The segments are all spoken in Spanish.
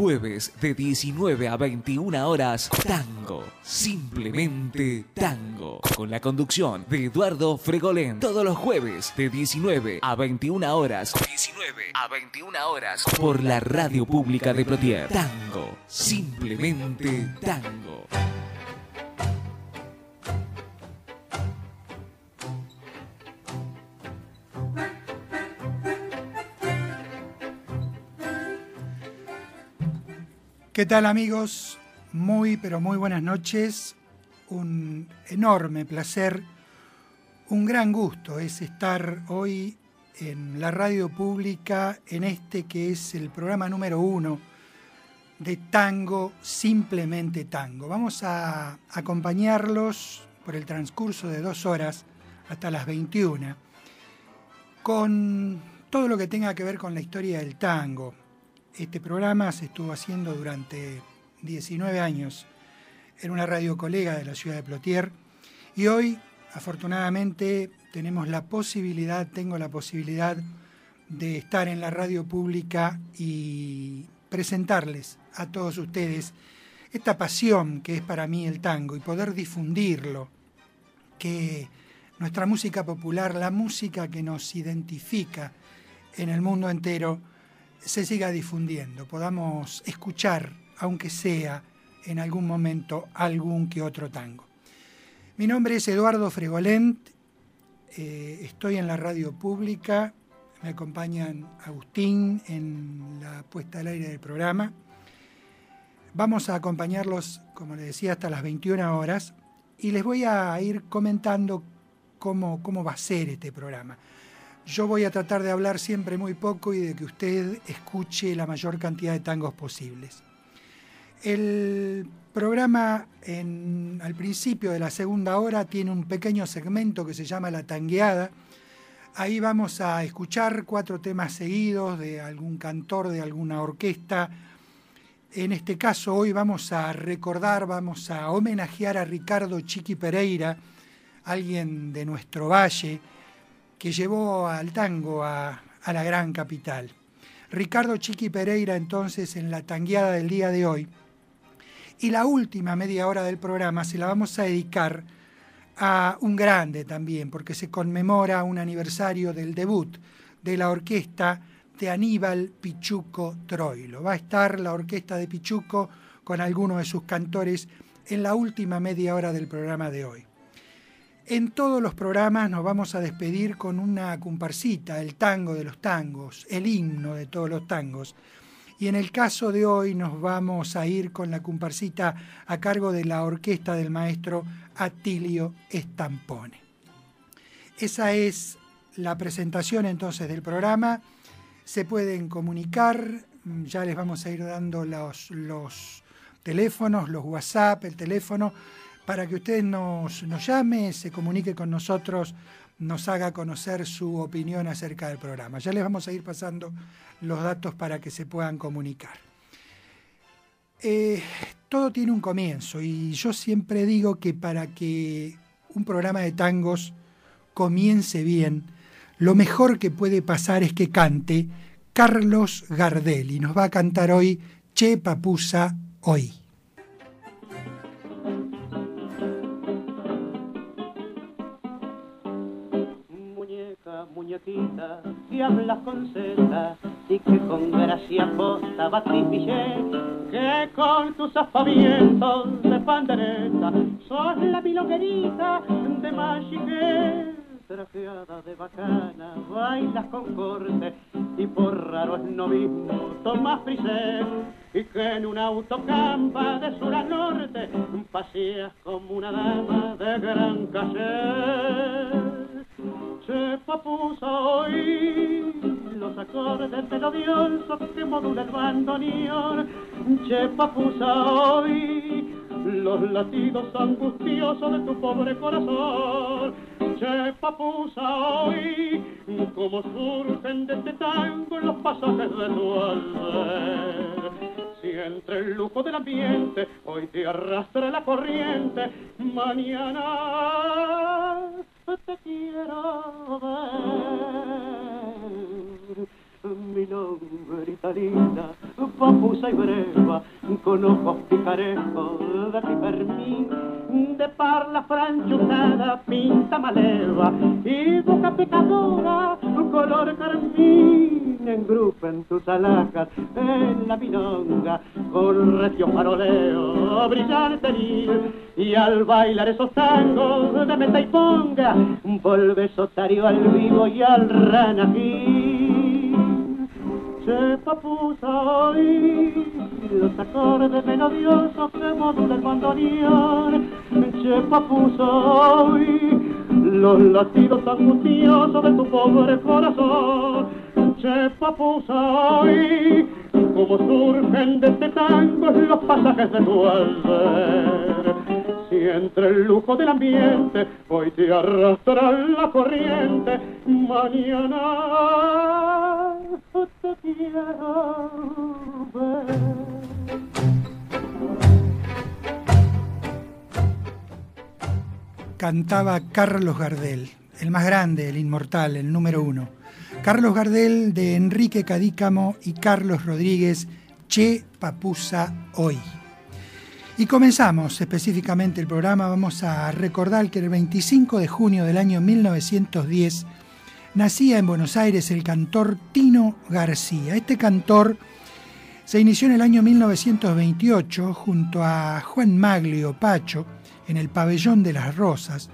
Jueves de 19 a 21 horas, tango. Simplemente tango. Con la conducción de Eduardo Fregolén. Todos los jueves de 19 a 21 horas. 19 a 21 horas. Por la radio pública de Plotier. Tango. Simplemente tango. ¿Qué tal amigos? Muy, pero muy buenas noches. Un enorme placer, un gran gusto es estar hoy en la radio pública, en este que es el programa número uno de Tango, simplemente Tango. Vamos a acompañarlos por el transcurso de dos horas hasta las 21 con todo lo que tenga que ver con la historia del tango, este programa se estuvo haciendo durante 19 años en una radio colega de la ciudad de Plotier y hoy, afortunadamente, tenemos la posibilidad, tengo la posibilidad de estar en la radio pública y presentarles a todos ustedes esta pasión que es para mí el tango y poder difundirlo, que nuestra música popular, la música que nos identifica en el mundo entero, se siga difundiendo, podamos escuchar, aunque sea en algún momento, algún que otro tango. Mi nombre es Eduardo Fregolent, eh, estoy en la radio pública, me acompañan Agustín en la puesta al aire del programa. Vamos a acompañarlos, como les decía, hasta las 21 horas y les voy a ir comentando cómo, cómo va a ser este programa. Yo voy a tratar de hablar siempre muy poco y de que usted escuche la mayor cantidad de tangos posibles. El programa al principio de la segunda hora tiene un pequeño segmento que se llama La Tangueada. Ahí vamos a escuchar cuatro temas seguidos de algún cantor, de alguna orquesta. En este caso hoy vamos a recordar, vamos a homenajear a Ricardo Chiqui Pereira, alguien de nuestro valle, que llevó al tango a, la gran capital. Ricardo Chiqui Pereira entonces en la tangueada del día de hoy. Y la última media hora del programa se la vamos a dedicar a un grande también, porque se conmemora un aniversario del debut de la orquesta de Aníbal Pichuco Troilo. Va a estar la orquesta de Pichuco con algunos de sus cantores en la última media hora del programa de hoy. En todos los programas nos vamos a despedir con una comparsita, el tango de los tangos, el himno de todos los tangos. Y en el caso de hoy nos vamos a ir con la comparsita a cargo de la orquesta del maestro Atilio Estampone. Esa es la presentación entonces del programa. Se pueden comunicar, ya les vamos a ir dando los, los teléfonos, los WhatsApp, el teléfono para que usted nos, llame, se comunique con nosotros, nos haga conocer su opinión acerca del programa. Ya les vamos a ir pasando los datos para que se puedan comunicar. Eh, todo tiene un comienzo y yo siempre digo que para que un programa de tangos comience bien, lo mejor que puede pasar es que cante Carlos Gardel y nos va a cantar hoy Che Papusa Hoy. Muñequita, hablas con seda y que con gracia posta va que con tus aspavientos de pandereta sos la milonguerita de Machique trajeada de bacana, bailas con corte y por raro novismo tomas frisé y que en un autocampa de sur a norte paseas como una dama de gran caché se papusa hoy los acordes melodiosos que modula el bandoneón. Che papusa hoy los latidos angustiosos de tu pobre corazón. Che papusa hoy, como surgen de este tango los pasajes de tu. Si entre el lujo del ambiente hoy te arrastra la corriente, mañana te quiero ver mi nombre linda, papusa y breva, con ojos picarejos de pipermín, de parla franchuzada, pinta maleva, y boca pecadora, color carmín, engrupen tus alhajas en la milonga, con recio faroleo, brillante y al bailar esos tangos de meta y ponga, vuelves otario al vivo y al ranají se papusa hoy los acordes melodiosos que modula el bandoneón. Che papusa hoy los latidos angustiosos de tu pobre corazón. Che papusa hoy como surgen de este tango los pasajes de tu alber. Entre el lujo del ambiente hoy te arrastra la corriente, mañana te quiero. Cantaba Carlos Gardel, el más grande, el inmortal, el número uno. Carlos Gardel de Enrique Cadícamo y Carlos Rodríguez, Che Papusa Hoy. Y comenzamos específicamente el programa. Vamos a recordar que el 25 de junio del año 1910 nacía en Buenos Aires el cantor Tino García. Este cantor se inició en el año 1928 junto a Juan Maglio Pacho en el Pabellón de las Rosas,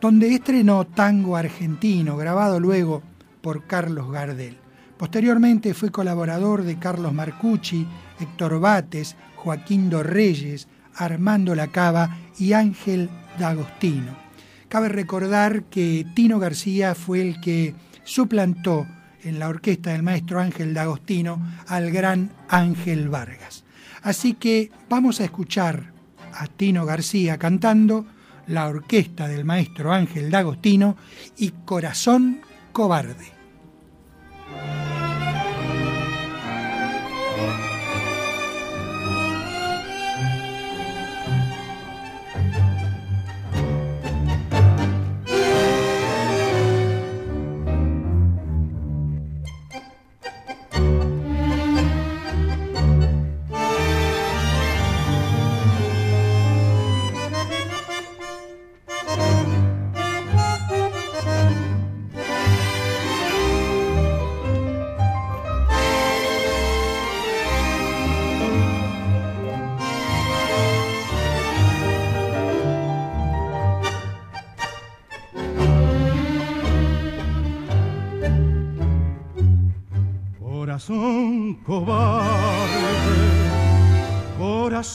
donde estrenó tango argentino, grabado luego por Carlos Gardel. Posteriormente fue colaborador de Carlos Marcucci, Héctor Bates, Joaquín Dorreyes, Armando Lacaba y Ángel D'Agostino. Cabe recordar que Tino García fue el que suplantó en la orquesta del maestro Ángel D'Agostino al gran Ángel Vargas. Así que vamos a escuchar a Tino García cantando la orquesta del maestro Ángel D'Agostino y Corazón Cobarde.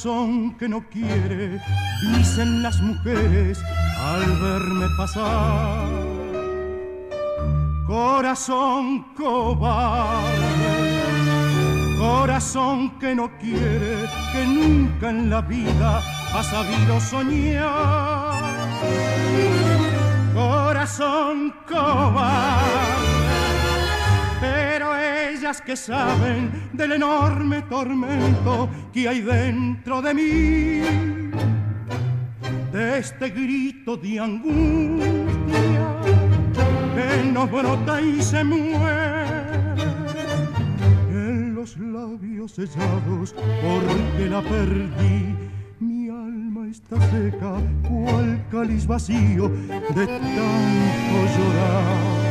Corazón que no quiere, dicen las mujeres al verme pasar. Corazón cobarde, corazón que no quiere, que nunca en la vida ha sabido soñar. Corazón cobarde pero ellas que saben del enorme tormento que hay dentro de mí, de este grito de angustia que no brota y se muere en los labios sellados porque la perdí. Mi alma está seca, cual cáliz vacío de tanto llorar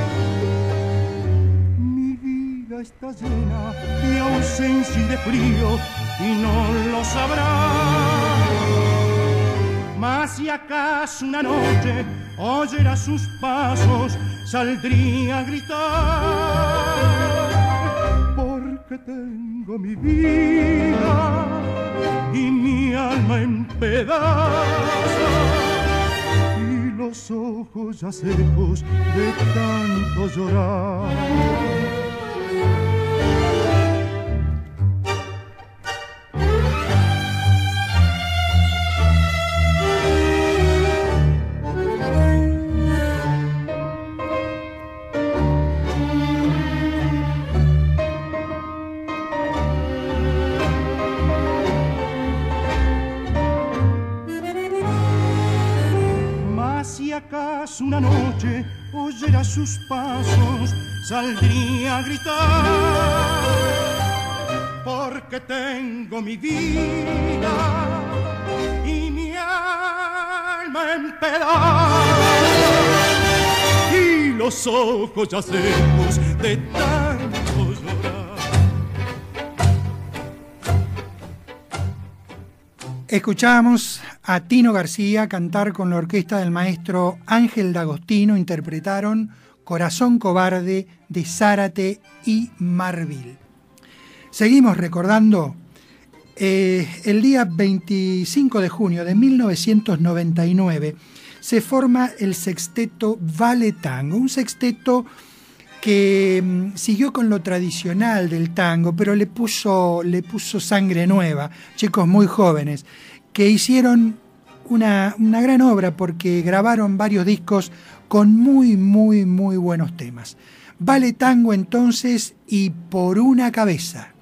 está llena de ausencia y de frío y no lo sabrá. Mas si acaso una noche oyera sus pasos, saldría a gritar. Porque tengo mi vida y mi alma en pedazos los ojos ya secos de tanto llorar. Acaso una noche oyera sus pasos, saldría a gritar, porque tengo mi vida y mi alma en pedazos y los ojos ya secos de Escuchamos a Tino García cantar con la orquesta del maestro Ángel D'Agostino, interpretaron Corazón Cobarde de Zárate y Marville. Seguimos recordando eh, el día 25 de junio de 1999 se forma el sexteto Vale Tango, un sexteto que mm, siguió con lo tradicional del tango, pero le puso, le puso sangre nueva, chicos muy jóvenes, que hicieron una, una gran obra porque grabaron varios discos con muy, muy, muy buenos temas. Vale tango entonces y por una cabeza.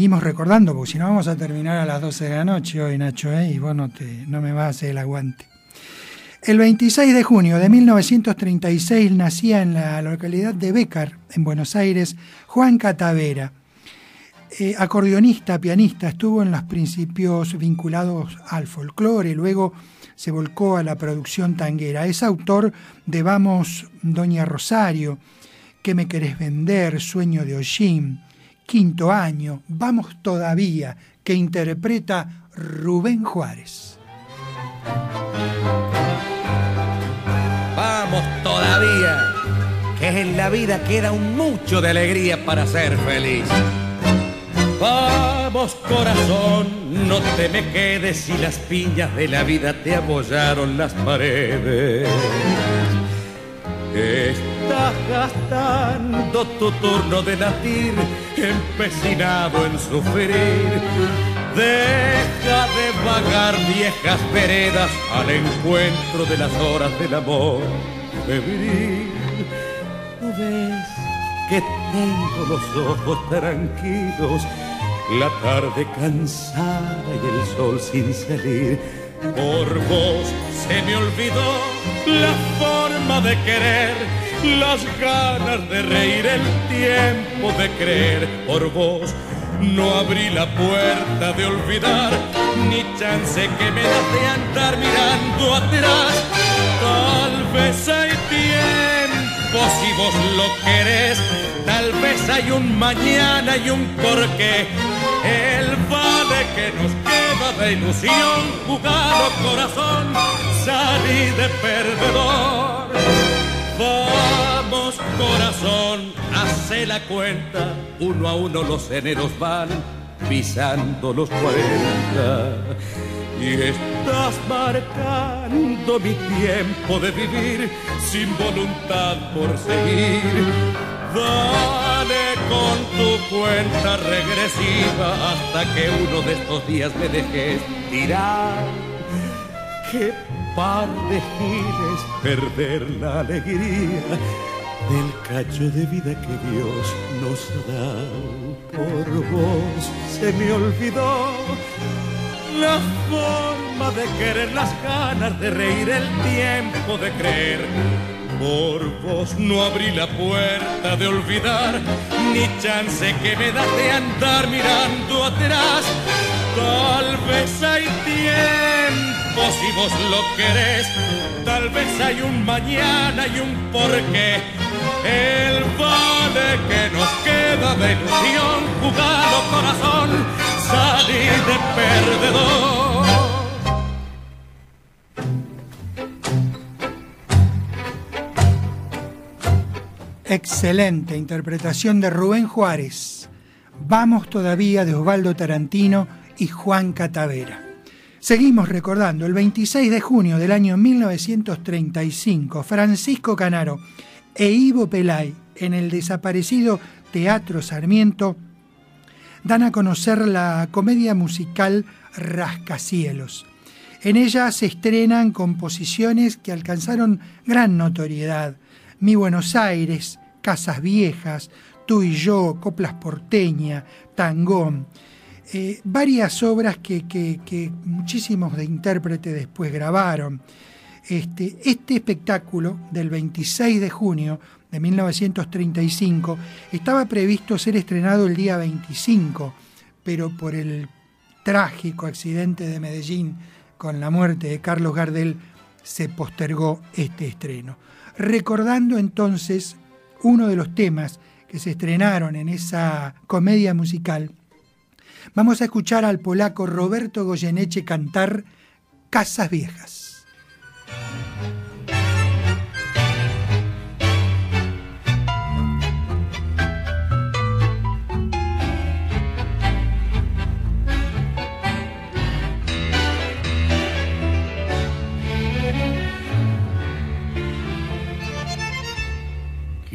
Seguimos recordando, porque si no vamos a terminar a las 12 de la noche hoy, Nacho, ¿eh? y vos no, te, no me vas a hacer el aguante. El 26 de junio de 1936 nacía en la localidad de Bécar, en Buenos Aires, Juan Catavera. Eh, acordeonista, pianista, estuvo en los principios vinculados al folclore, luego se volcó a la producción tanguera. Es autor de Vamos, Doña Rosario, ¿Qué me querés vender? Sueño de Ollín, quinto año, Vamos todavía, que interpreta Rubén Juárez. Vamos todavía, que en la vida queda un mucho de alegría para ser feliz. Vamos corazón, no te me quedes si las piñas de la vida te apoyaron las paredes. Esta vas gastando tu turno de latir, empecinado en sufrir. Deja de vagar viejas veredas al encuentro de las horas del amor febril. ¿No ves que tengo los ojos tranquilos? La tarde cansada y el sol sin salir. Por vos se me olvidó la forma de querer, las ganas de reír, el tiempo de creer. Por vos no abrí la puerta de olvidar, ni chance que me das de andar mirando atrás. Tal vez hay tiempo si vos lo querés, tal vez hay un mañana y un porqué. El vale que nos queda de ilusión, jugado corazón, salí de perdedor. Vamos corazón, hace la cuenta, uno a uno los eneros van pisando los cuarenta. Y estás marcando mi tiempo de vivir sin voluntad por seguir. Dale con tu cuenta regresiva hasta que uno de estos días me dejes tirar. Qué par de giles perder la alegría del cacho de vida que Dios nos da. Por vos se me olvidó la forma de querer, las ganas de reír, el tiempo de creer. Por vos no abrí la puerta de olvidar, ni chance que me das de andar mirando atrás. Tal vez hay tiempo si vos lo querés, tal vez hay un mañana y un porqué. El vale que nos queda de ilusión, jugado corazón, salir de perdedor. Excelente interpretación de Rubén Juárez. Vamos todavía de Osvaldo Tarantino y Juan Catavera. Seguimos recordando, el 26 de junio del año 1935, Francisco Canaro e Ivo Pelay en el desaparecido Teatro Sarmiento dan a conocer la comedia musical Rascacielos. En ella se estrenan composiciones que alcanzaron gran notoriedad. Mi Buenos Aires, Casas Viejas, Tú y yo, Coplas Porteña, Tangón. Eh, varias obras que, que, que, muchísimos de intérpretes después grabaron. Este, este espectáculo del 26 de junio de 1935 estaba previsto ser estrenado el día 25, pero por el trágico accidente de Medellín con la muerte de Carlos Gardel se postergó este estreno. Recordando entonces uno de los temas que se estrenaron en esa comedia musical, vamos a escuchar al polaco Roberto Goyeneche cantar Casas Viejas.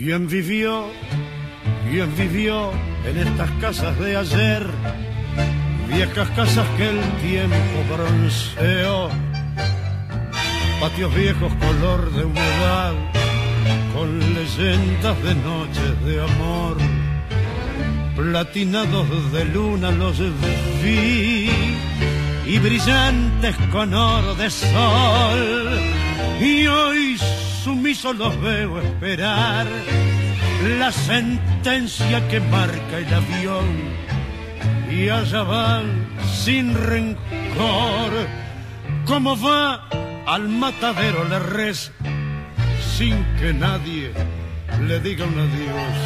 ¿Quién vivió? ¿Quién vivió en estas casas de ayer? Viejas casas que el tiempo bronceó. Patios viejos color de humedad, con leyendas de noches de amor. Platinados de luna los vi y brillantes con oro de sol. Y hoy sumiso los veo esperar. La sentencia que marca el avión y allá van sin rencor. Como va al matadero la res sin que nadie le diga un adiós.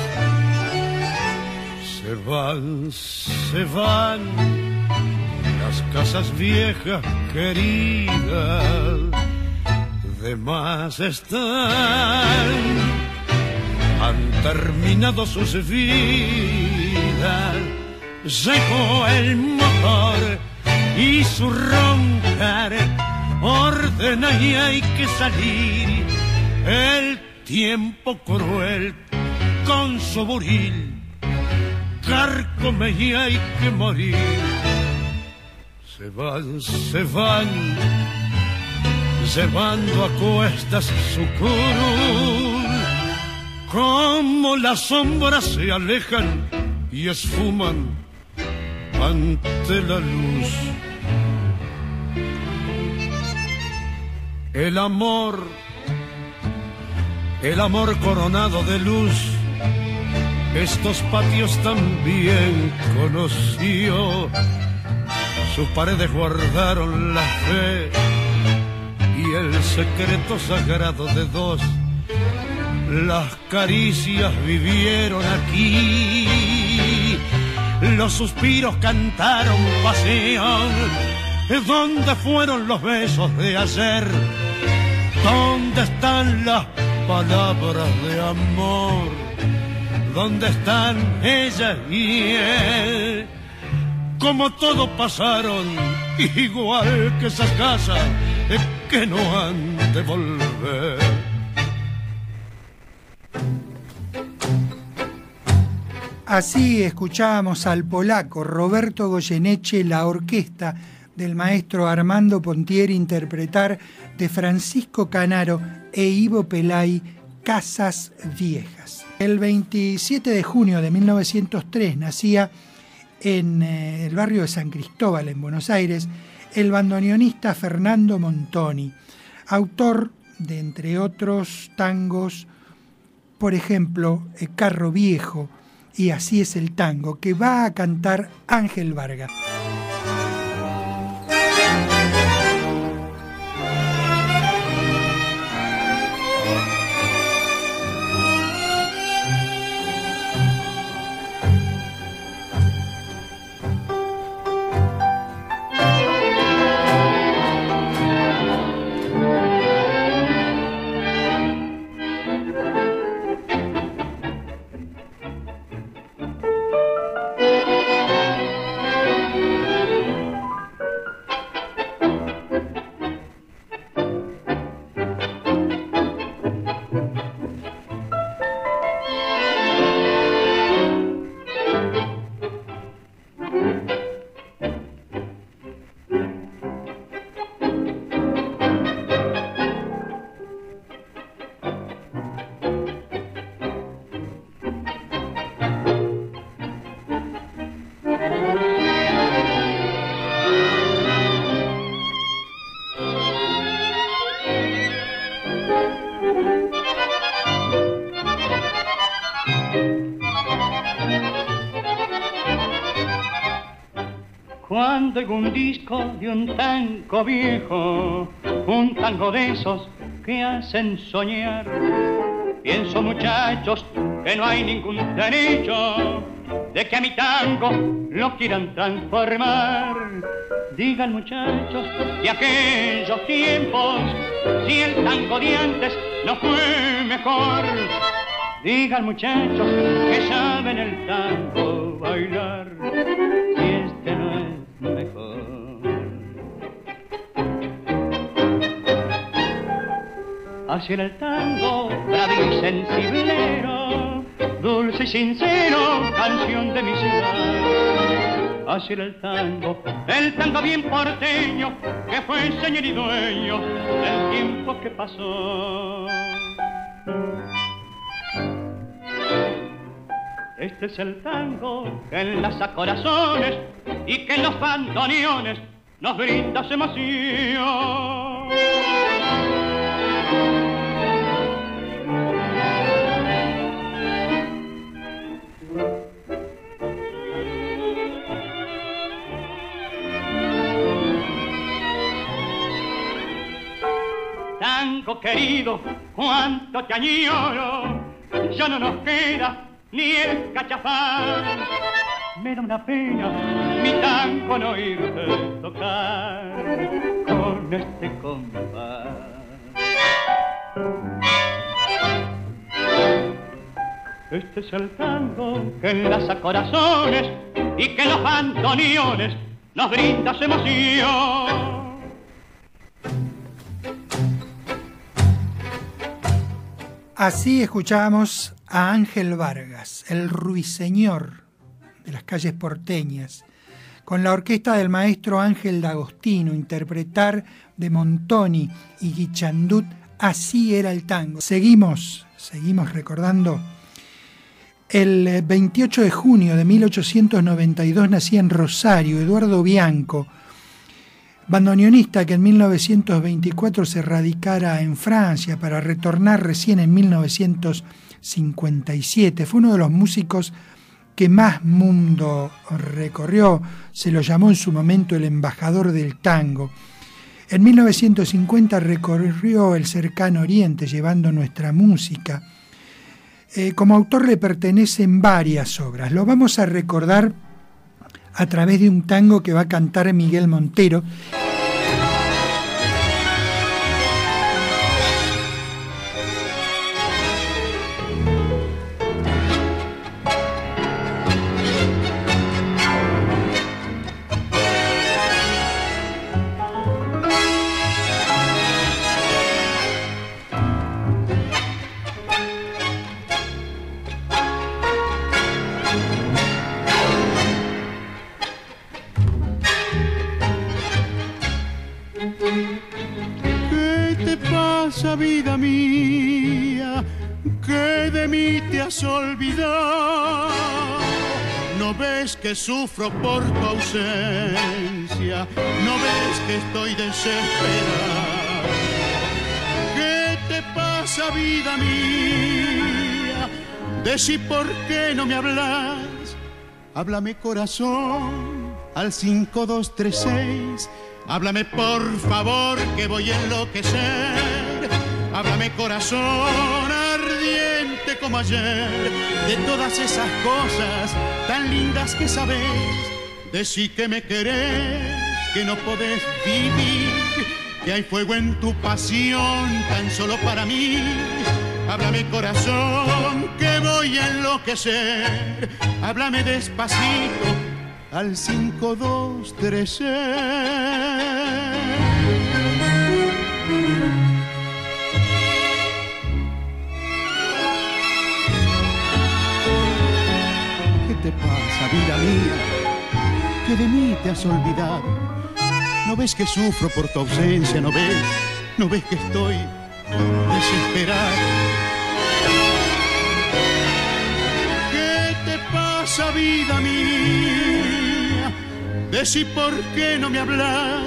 Se van se van las casas viejas queridas de más están. Han terminado sus vidas, llegó el motor y su roncar ordena y hay que salir. El tiempo cruel con su buril carcome y hay que morir. Se van, se van, llevando a cuestas su curul, como las sombras se alejan y esfuman ante la luz. El amor, el amor coronado de luz, estos patios también conoció. Sus paredes guardaron la fe el secreto sagrado de dos. Las caricias vivieron aquí, los suspiros cantaron pasión. ¿Dónde fueron los besos de ayer? ¿Dónde están las palabras de amor? ¿Dónde están ella y él? Como todo pasaron, igual que esas casas que no han de volver. Así escuchábamos al polaco Roberto Goyeneche, la orquesta del maestro Armando Pontieri interpretar de Francisco Canaro e Ivo Pelay Casas Viejas. El 27 de junio de 1903 nacía en eh, el barrio de San Cristóbal, en Buenos Aires, el bandoneonista Fernando Montoni, autor de, entre otros, tangos, por ejemplo, Carro Viejo y Así es el tango, que va a cantar Ángel Vargas. Un disco de un tango viejo, un tango de esos que hacen soñar, pienso muchachos que no hay ningún derecho de que a mi tango lo quieran transformar. Digan muchachos de aquellos tiempos, si el tango de antes no fue mejor. Digan muchachos que saben el tango bailar, Así era el tango, bravo y sensiblero, dulce y sincero, canción de mi ciudad. Así era el tango, el tango bien porteño, que fue señor y dueño del tiempo que pasó. Este es el tango que enlaza corazones y que en los bandoneones nos brinda su emoción. Querido, cuánto te añoro, ya no nos queda ni el cachafán. Me da una pena mi tango no irte tocar con este compás. Este es el tango que enlaza corazones y que los bandoneones nos brinda emoción. Así escuchamos a Ángel Vargas, el ruiseñor de las calles porteñas, con la orquesta del maestro Ángel D'Agostino, interpretar de Montoni y Guichandut, así era el tango. Seguimos, seguimos recordando. El 28 de junio de 1892 nacía en Rosario Eduardo Bianco, bandoneonista que en 1924 se radicara en Francia para retornar recién en 1957. Fue uno de los músicos que más mundo recorrió, se lo llamó en su momento el embajador del tango. En 1950 recorrió el cercano oriente llevando nuestra música. Eh, como autor le pertenecen varias obras. Lo vamos a recordar a través de un tango que va a cantar Miguel Montero sufro por tu ausencia, no ves que estoy desesperado. ¿Qué te pasa, vida mía? Decí por qué no me hablas. Háblame corazón al 5236. Háblame por favor que voy a enloquecer. Háblame corazón ardiente como ayer de todas esas cosas tan lindas que sabes. Decí que me querés, que no podés vivir, que hay fuego en tu pasión tan solo para mí. Háblame corazón, que voy a enloquecer. Háblame despacito al 5236. Vida mía? Que de mí te has olvidado. ¿No ves que sufro por tu ausencia? ¿No ves? ¿No ves que estoy desesperado? ¿Qué te pasa, vida mía? Decí por qué no me hablas.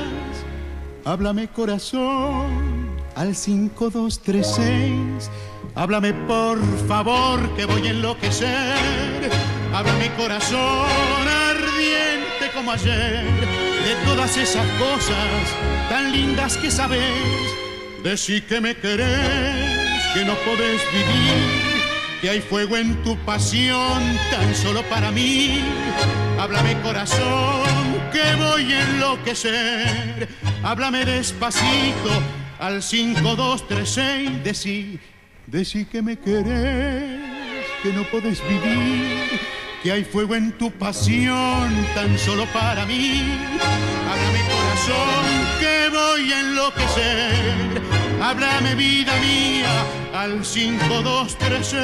Háblame corazón al 5236. Háblame por favor que voy a enloquecer mi corazón ardiente como ayer de todas esas cosas tan lindas que sabes. Decí que me querés, que no podés vivir, que hay fuego en tu pasión tan solo para mí. Háblame corazón, que voy a enloquecer. Háblame despacito al 5236. Decí, decí que me querés, que no podés vivir que hay fuego en tu pasión tan solo para mí. Háblame corazón que voy a enloquecer. Háblame vida mía al 5213.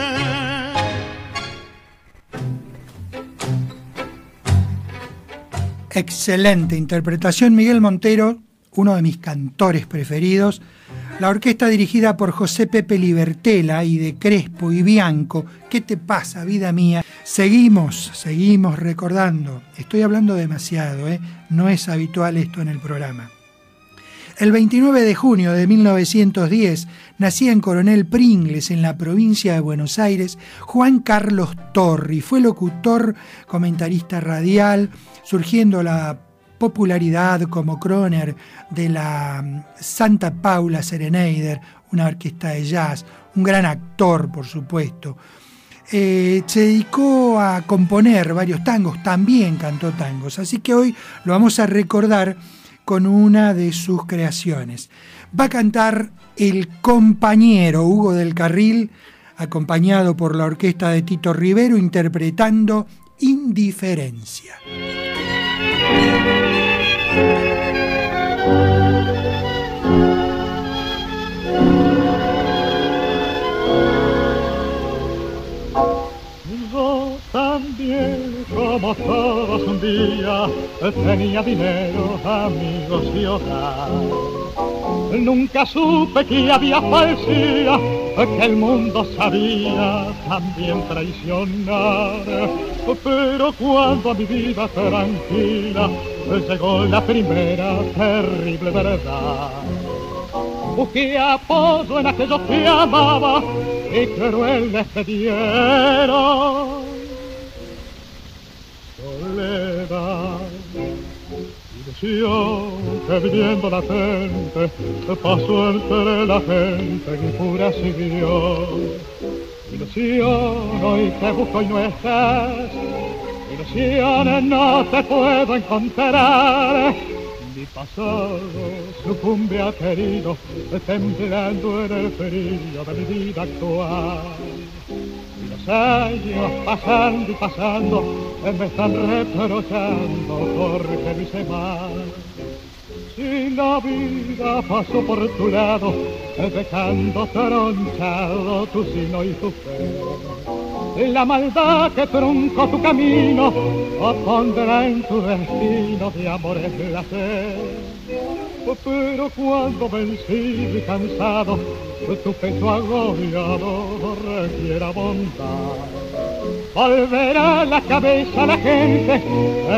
Excelente interpretación, Miguel Montero, uno de mis cantores preferidos. La orquesta dirigida por José Pepe Libertela y de Crespo y Bianco. ¿Qué te pasa, vida mía? Seguimos, seguimos recordando. Estoy hablando demasiado, ¿eh? no es habitual esto en el programa. El 29 de junio de 1910 nacía en Coronel Pringles, en la provincia de Buenos Aires, Juan Carlos Torri. Fue locutor, comentarista radial, surgiendo la popularidad como croner de la mm, Santa Paula Sereneider, una orquesta de jazz, un gran actor, por supuesto. Eh, se dedicó a componer varios tangos, también cantó tangos, así que hoy lo vamos a recordar con una de sus creaciones. Va a cantar el compañero Hugo del Carril, acompañado por la orquesta de Tito Rivero, interpretando Indiferencia como todos un día, tenía dinero, amigos y hogar. Nunca supe que había falsía, que el mundo sabía también traicionar. Pero cuando a mi vida tranquila llegó la primera terrible verdad, busqué apoyo en aquellos que amaba y cruel les dieron soledad. Que viviendo la gente pasó entre la gente y pura siguió. Ilusión hoy te busco y no estás. Ilusión no te puedo encontrar. Pasado sucumbe a querido, temblando en el frío de mi vida actual años pasando y pasando me están reprochando porque lo hice mal. Si la vida pasó por tu lado, dejando tronchado tu sino y tu fe. La maldad que truncó tu camino, pondrá en tu destino de amores la fe pero cuando vencido y cansado, tu pecho agobiado requiera bondad. Volverá la cabeza a la gente,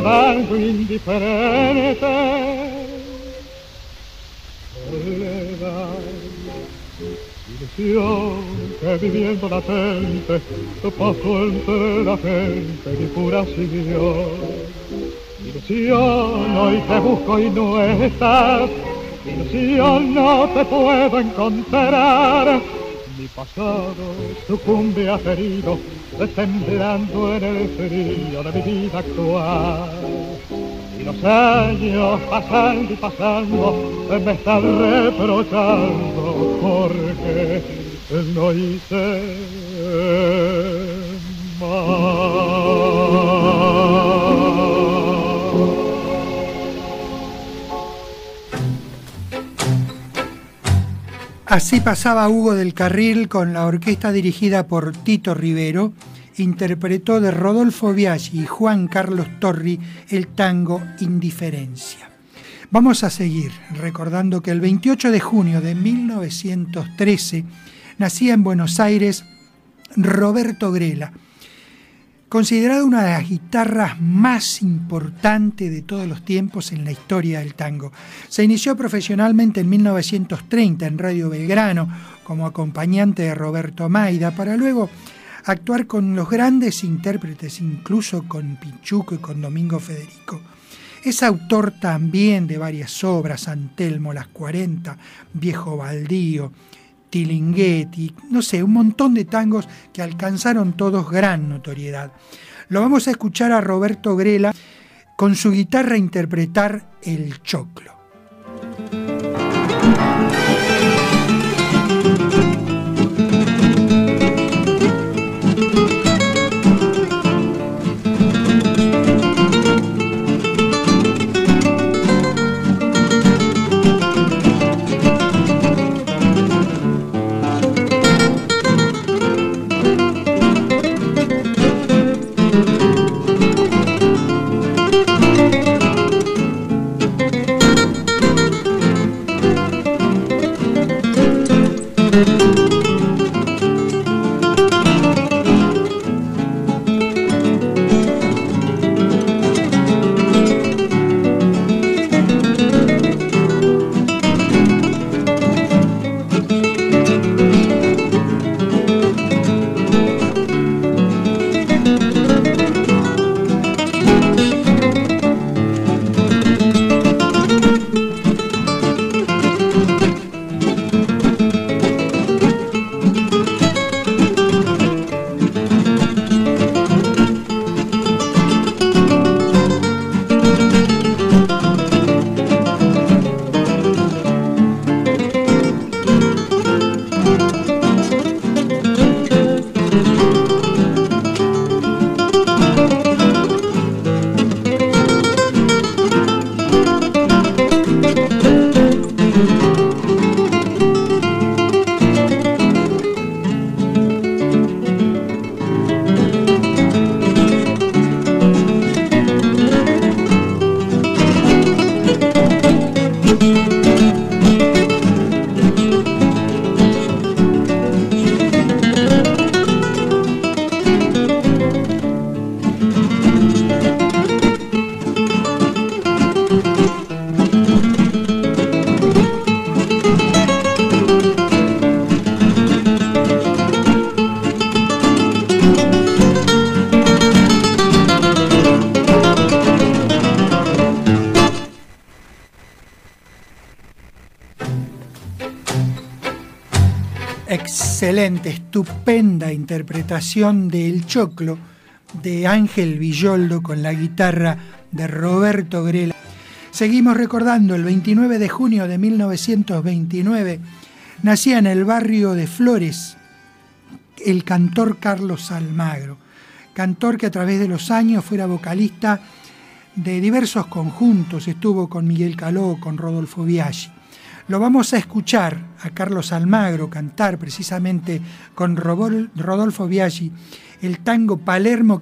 dando indiferente. Que viviendo la gente, pasó entre la gente y pura siguió Ilusión, hoy te busco y no estás. Ilusión, no te puedo encontrar. Mi pasado sucumbe a herido, temblando en el frío de mi vida actual. Y los años pasando y pasando me están reprochando porque no hice más. Así pasaba Hugo del Carril con la orquesta dirigida por Tito Rivero, interpretó de Rodolfo Biaggi y Juan Carlos Torri el tango Indiferencia. Vamos a seguir recordando que el 28 de junio de 1913 nacía en Buenos Aires Roberto Grela, considerado una de las guitarras más importantes de todos los tiempos en la historia del tango. Se inició profesionalmente en 1930 en Radio Belgrano como acompañante de Roberto Maida para luego actuar con los grandes intérpretes, incluso con Pichuco y con Domingo Federico. Es autor también de varias obras, Antelmo, Las 40, Viejo Baldío, Tilinguetti, no sé, un montón de tangos que alcanzaron todos gran notoriedad. Lo vamos a escuchar a Roberto Grela con su guitarra interpretar El Choclo. Estupenda interpretación de El Choclo de Ángel Villoldo con la guitarra de Roberto Grela. Seguimos recordando, el 29 de junio de 1929 nacía en el barrio de Flores el cantor Carlos Almagro, cantor que a través de los años fuera vocalista de diversos conjuntos, estuvo con Miguel Caló, con Rodolfo Biaggi. Lo vamos a escuchar a Carlos Almagro cantar precisamente con Rodolfo Biaggi el tango Palermo.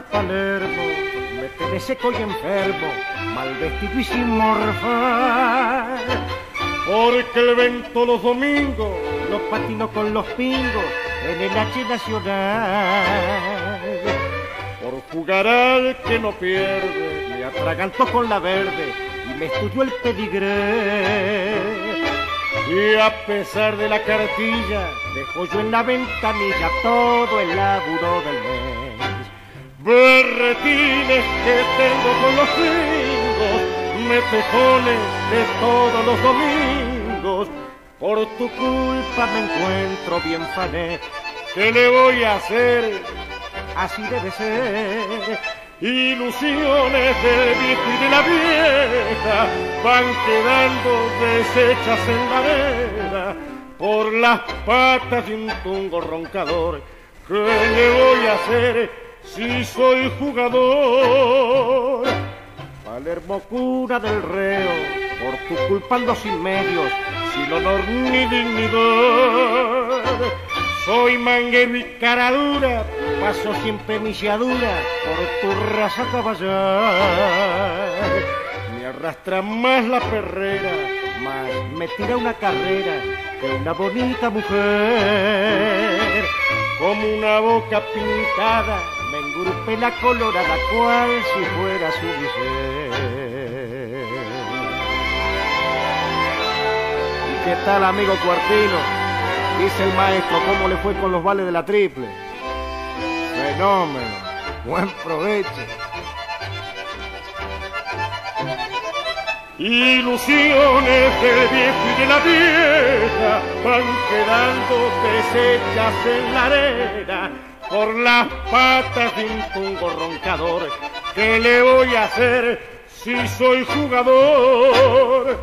Palermo, me tenés seco y enfermo, mal vestido y sin morfar. Porque el vento los domingos los patino con los pingos en el H Nacional. Por jugar al que no pierde, me atragantó con la verde y me estudió el pedigré. Y a pesar de la cartilla, dejo yo en la ventanilla todo el laburo del mes berretines que tengo con los gringos, metejones de todos los domingos. Por tu culpa me encuentro bien fané. ¿Qué le voy a hacer? Así debe ser. Ilusiones del viejo y de la vieja van quedando deshechas en la arena por las patas de un tungo roncador. ¿Qué le voy a hacer? Si soy jugador. Palermo cura del reo, por tu culpando sin medios, sin honor ni dignidad. Soy manguero y cara dura, paso sin pemiciadura por tu raza caballar. Me arrastra más la perrera, más me tira una carrera que una bonita mujer. Como una boca pintada me engrupe la colorada cual si fuera su mujer. ¿Y qué tal, amigo Cuartino? Dice el maestro cómo le fue con los vales de la triple. Fenómeno, buen provecho. Ilusiones del viejo y de la vieja van quedando deshechas en la arena por las patas de un tungo roncador. ¿Qué le voy a hacer si soy jugador?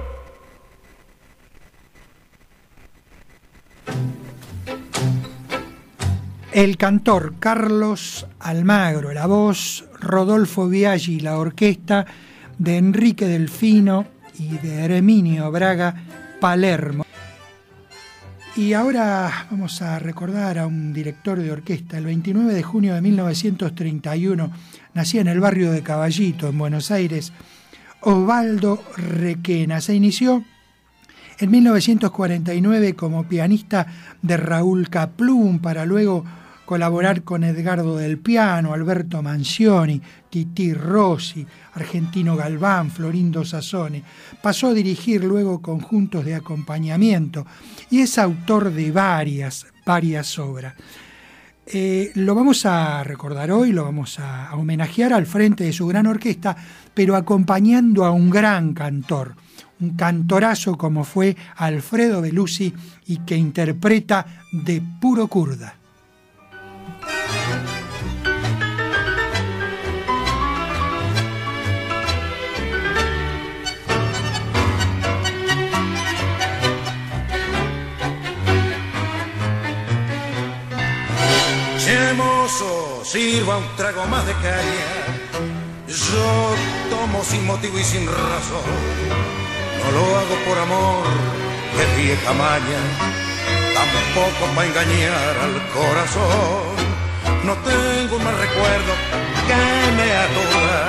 El cantor Carlos Almagro, la voz Rodolfo Biaggi, la orquesta de Enrique Delfino y de Herminio Braga Palermo. Y ahora vamos a recordar a un director de orquesta. El 29 de junio de 1931 nacía en el barrio de Caballito, en Buenos Aires, Osvaldo Requena. Se inició en 1949 como pianista de Raúl Caplum para luego colaborar con Edgardo del Piano, Alberto Mancioni, Titi Rossi, Argentino Galván, Florindo Sassone. Pasó a dirigir luego conjuntos de acompañamiento y es autor de varias, varias obras. Eh, lo vamos a recordar hoy, lo vamos a, homenajear al frente de su gran orquesta, pero acompañando a un gran cantor, un cantorazo como fue Alfredo Belusi y que interpreta de puro kurda. Sirva un trago más de caña. Yo tomo sin motivo y sin razón. No lo hago por amor, que vieja maña. Tampoco para engañar al corazón. No tengo un mal recuerdo que me atura.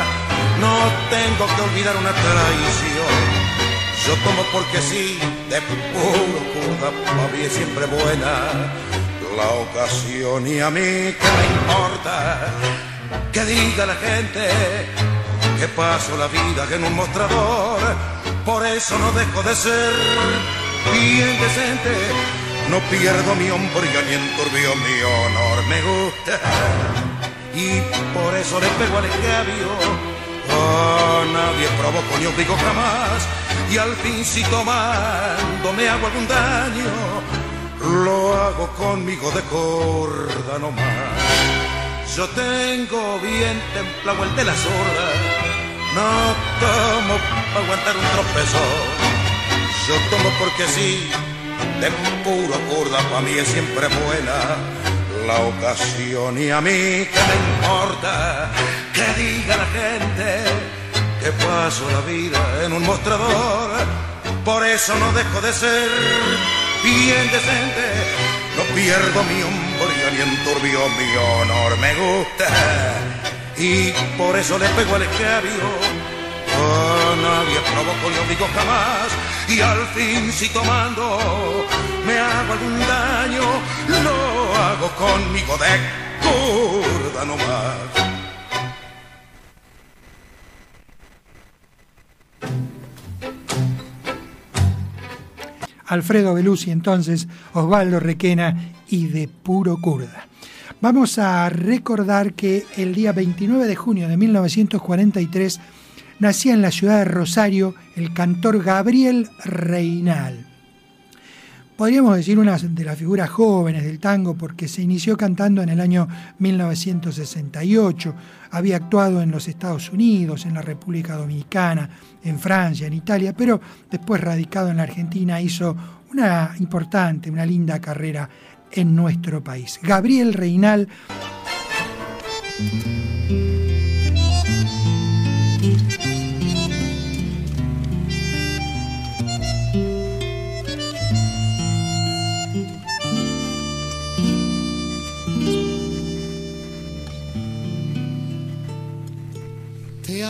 No tengo que olvidar una traición. Yo tomo porque sí, de puro curda, pa' siempre buena la ocasión y a mí que me importa que diga la gente que paso la vida en un mostrador, por eso no dejo de ser bien decente, no pierdo mi hombría ni enturbio mi honor, me gusta y por eso le pego al escabio. A nadie provoco ni obligo jamás. Y al fin si tomando me hago algún daño lo hago conmigo de corda nomás. Yo tengo bien templado el de la sorda. No tomo para aguantar un tropezo. Yo tomo porque sí de puro curda para mí es siempre buena. La ocasión y a mí que me importa que diga la gente que paso la vida en un mostrador. Por eso no dejo de ser bien decente, no pierdo mi hombría ni enturbio mi honor, me gusta y por eso le pego al escabio. A nadie provoco ni obligo jamás y al fin si tomando me hago algún daño, lo hago conmigo de curda nomás. Alfredo Belusi entonces, Osvaldo Requena y de puro curda. Vamos a recordar que el día 29 de junio de 1943 nacía en la ciudad de Rosario el cantor Gabriel Reinal. Podríamos decir una de las figuras jóvenes del tango porque se inició cantando en el año 1968, había actuado en los Estados Unidos, en la República Dominicana, en Francia, en Italia, pero después radicado en la Argentina hizo una importante, una linda carrera en nuestro país. Gabriel Reinal.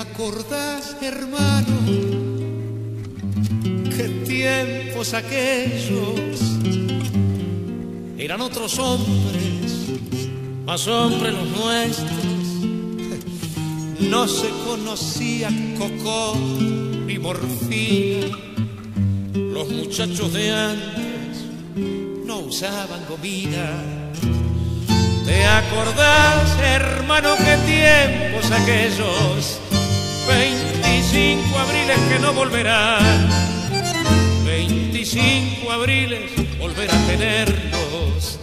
Acordás, hermano, qué tiempos aquellos eran otros hombres, más hombres los nuestros? No se conocía coco ni morfina, los muchachos de antes no usaban gomina ¿Te acordás, hermano, qué tiempos aquellos? 25 abriles que no volverán. 25 abriles volver a tenerlos.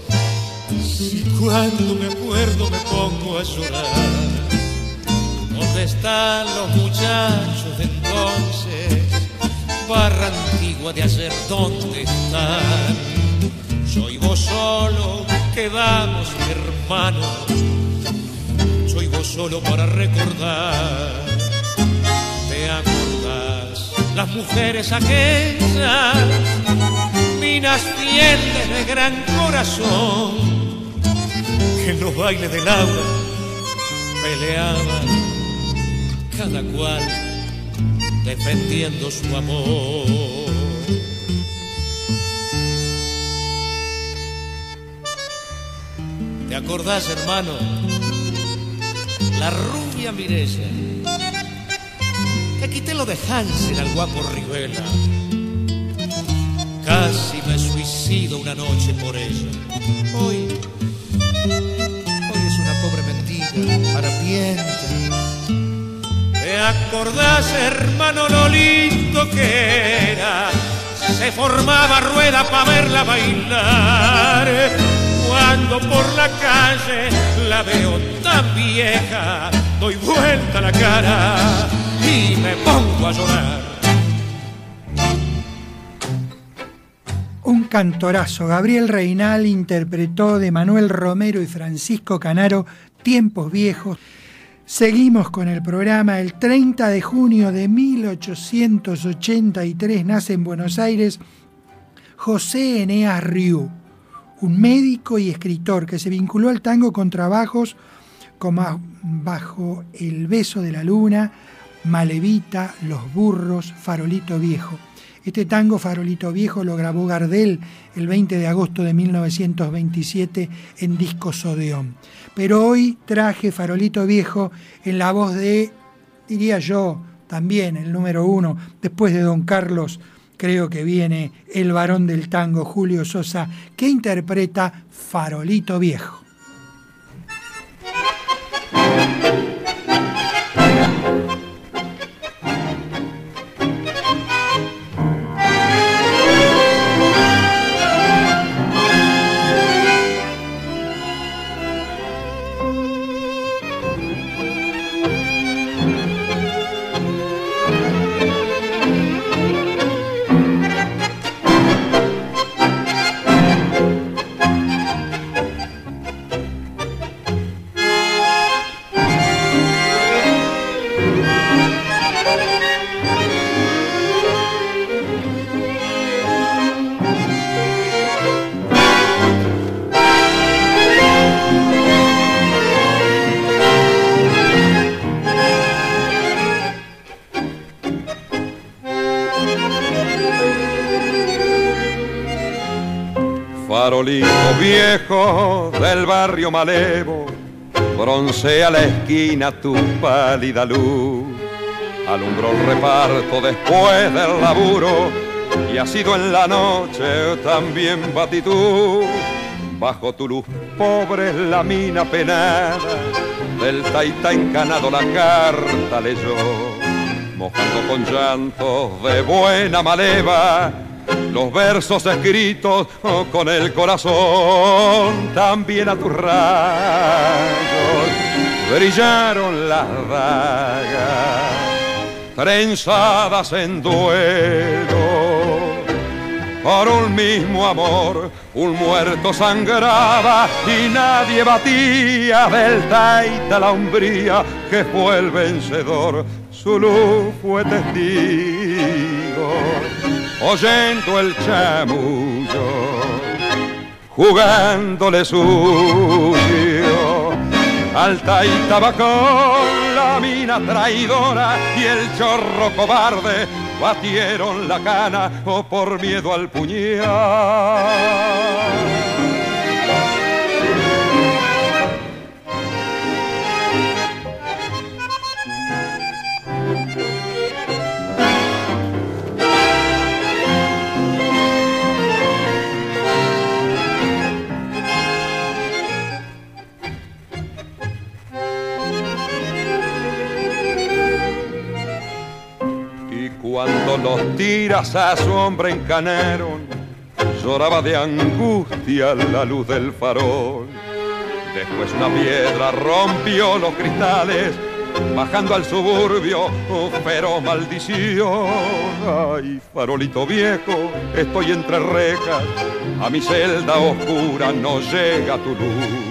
Si cuando me acuerdo me pongo a llorar. ¿Dónde están los muchachos de entonces? Barra antigua de ayer, ¿dónde están? Soy vos solo, quedamos hermanos. Soy vos solo para recordar. ¿Te acordás? Las mujeres aquellas, minas fieles de gran corazón, que en los bailes del agua peleaban, cada cual defendiendo su amor. ¿Te acordás, hermano? La rubia Mirella, que quité lo de Hansen al guapo Rivela. Casi me suicido una noche por ella. Hoy, hoy es una pobre mendiga, harapienta. ¿Te acordás, hermano, lo lindo que era? Se formaba rueda para verla bailar cuando por la calle la veo tan vieja, doy vuelta la cara y me pongo a llorar. Un cantorazo. Gabriel Reinal interpretó de Manuel Romero y Francisco Canaro Tiempos Viejos. Seguimos con el programa. El 30 de junio de 1883 nace en Buenos Aires José Eneas Riu un médico y escritor que se vinculó al tango con trabajos como Bajo el beso de la luna, Malevita, Los burros, Farolito viejo. Este tango Farolito Viejo lo grabó Gardel el 20 de agosto de 1927 en Disco Sodeón. Pero hoy traje Farolito Viejo en la voz de, diría yo, también el número uno, después de Don Carlos, creo que viene el varón del tango, Julio Sosa, que interpreta Farolito Viejo. Del barrio Malevo, broncea la esquina tu pálida luz. Alumbró el reparto después del laburo y ha sido en la noche también batitud. Bajo tu luz pobre la mina penada, del taita encanado la carta leyó, mojando con llantos de buena maleva los versos escritos con el corazón, también a tus rayos brillaron las dagas, trenzadas en duelo. Por un mismo amor, un muerto sangraba y nadie batía del taita la umbría que fue el vencedor. Su luz fue testigo oyendo el chamullo, jugándole suyo. Alta y tabacón, la mina traidora y el chorro cobarde batieron la cana o por miedo al puñal. Tiras a su hombre encanaron, lloraba de angustia la luz del farol. Después una piedra rompió los cristales, bajando al suburbio, pero maldición. Ay, farolito viejo, estoy entre rejas, a mi celda oscura no llega tu luz.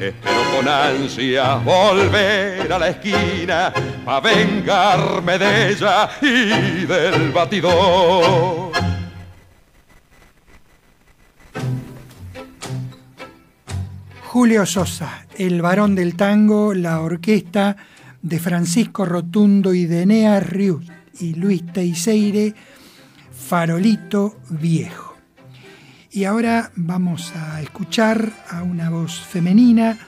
Espero con ansia volver a la esquina a vengarme de ella y del batidor. Julio Sosa, el varón del tango, la orquesta de Francisco Rotundo y de Enea Rius y Luis Teiseire, Farolito Viejo. Y ahora vamos a escuchar a una voz femenina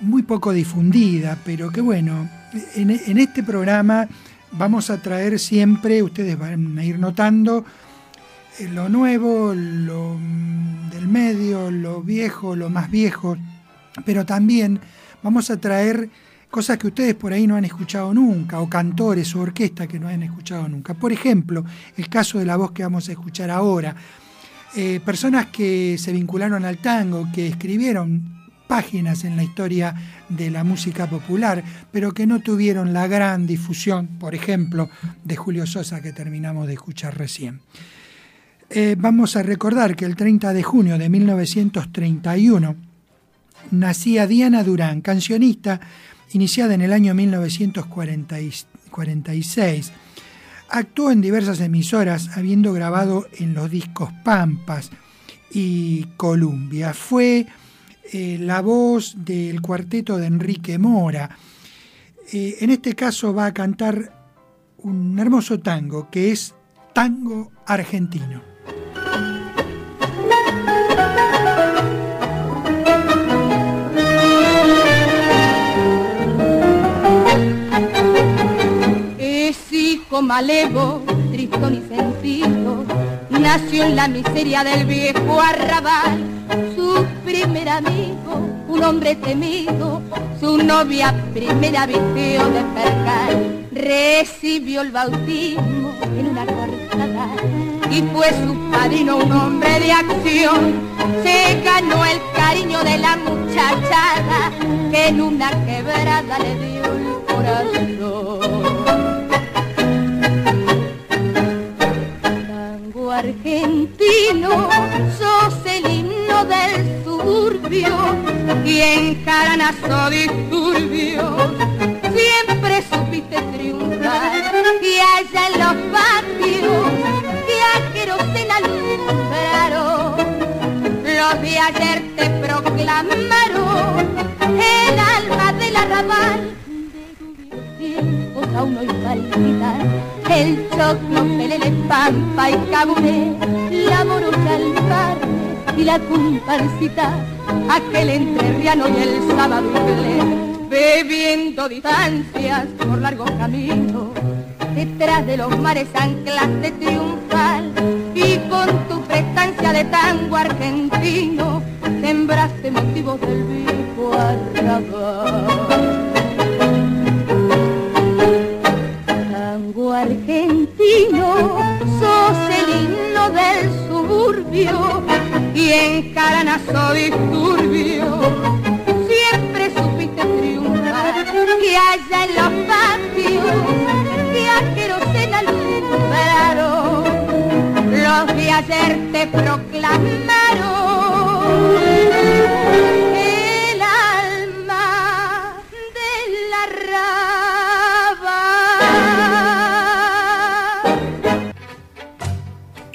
muy poco difundida, pero que bueno, en, este programa vamos a traer siempre, ustedes van a ir notando, eh, lo nuevo, lo del medio, lo viejo, lo más viejo, pero también vamos a traer cosas que ustedes por ahí no han escuchado nunca, o cantores o orquestas que no han escuchado nunca. Por ejemplo, el caso de la voz que vamos a escuchar ahora. Eh, personas que se vincularon al tango, que escribieron páginas en la historia de la música popular, pero que no tuvieron la gran difusión, por ejemplo, de Julio Sosa que terminamos de escuchar recién. Eh, vamos a recordar que el 30 de junio de 1931 nacía Diana Durán, cancionista iniciada en el año 1946 Actuó en diversas emisoras, habiendo grabado en los discos Pampas y Columbia. Fue eh, la voz del cuarteto de Enrique Mora. Eh, en este caso va a cantar un hermoso tango que es tango argentino. Malevo, tristón y sentido, nació en la miseria del viejo arrabal, su primer amigo, un hombre temido, su novia primera vistió de percal, recibió el bautismo en una cortada y fue su padrino un hombre de acción. Se ganó el cariño de la muchachada que en una quebrada le dio el corazón. Argentino, sos el himno del suburbio y en caranazo disturbios siempre supiste triunfar. Y allá en los patios viajeros en alumbraron. Los de ayer te proclamaron el choclo, pelele, pampa y cabuné la morocha, el carne y la comparsita aquel entrerriano y el sábado bebiendo distancias por largos caminos, detrás de los mares anclas de triunfal, y con tu prestancia de tango argentino, sembraste motivos del viejo arrabal. Y en caranazo disturbio, siempre supiste triunfar y allá en los patios viajeros en alumbraron. Los de ayer te proclamaron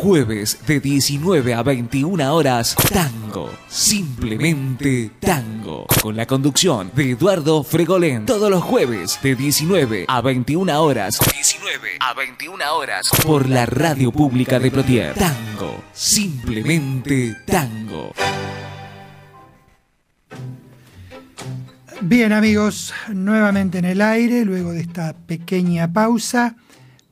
Jueves de 19 a 21 horas, tango. Simplemente tango. Con la conducción de Eduardo Fregolén. Todos los jueves de 19 a 21 horas. 19 a 21 horas. Por la radio pública de Plotier. Tango. Simplemente tango. Bien amigos, nuevamente en el aire, luego de esta pequeña pausa.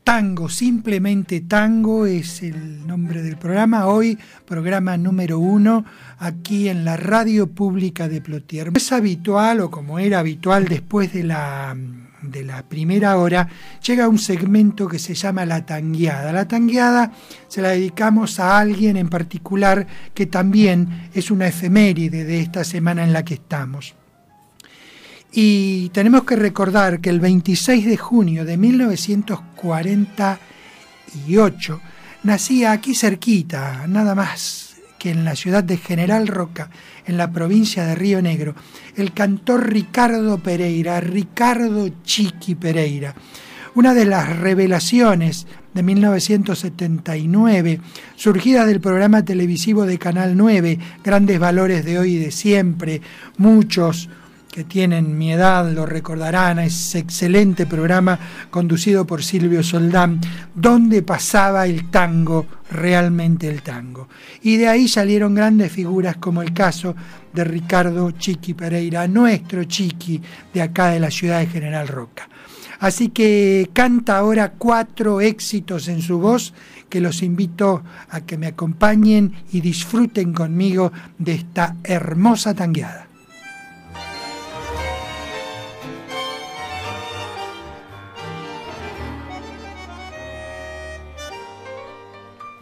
Tango, simplemente tango es el nombre del programa. Hoy, programa número uno, aquí en la radio pública de Plotier. Es habitual, o como era habitual después de la, de la primera hora, llega un segmento que se llama La Tangueada. La Tangueada se la dedicamos a alguien en particular que también es una efeméride de esta semana en la que estamos. Y tenemos que recordar que el 26 de junio de 1948 nacía aquí cerquita, nada más que en la ciudad de General Roca, en la provincia de Río Negro, el cantor Ricardo Pereira, Ricardo Chiqui Pereira. Una de las revelaciones de 1979, surgida del programa televisivo de Canal 9, Grandes Valores de Hoy y de Siempre, muchos que tienen mi edad lo recordarán, ese excelente programa conducido por Silvio Soldán, donde pasaba el tango, realmente el tango. Y de ahí salieron grandes figuras como el caso de Ricardo Chiqui Pereira, nuestro Chiqui de acá de la ciudad de General Roca. Así que canta ahora cuatro éxitos en su voz que los invito a que me acompañen y disfruten conmigo de esta hermosa tangueada.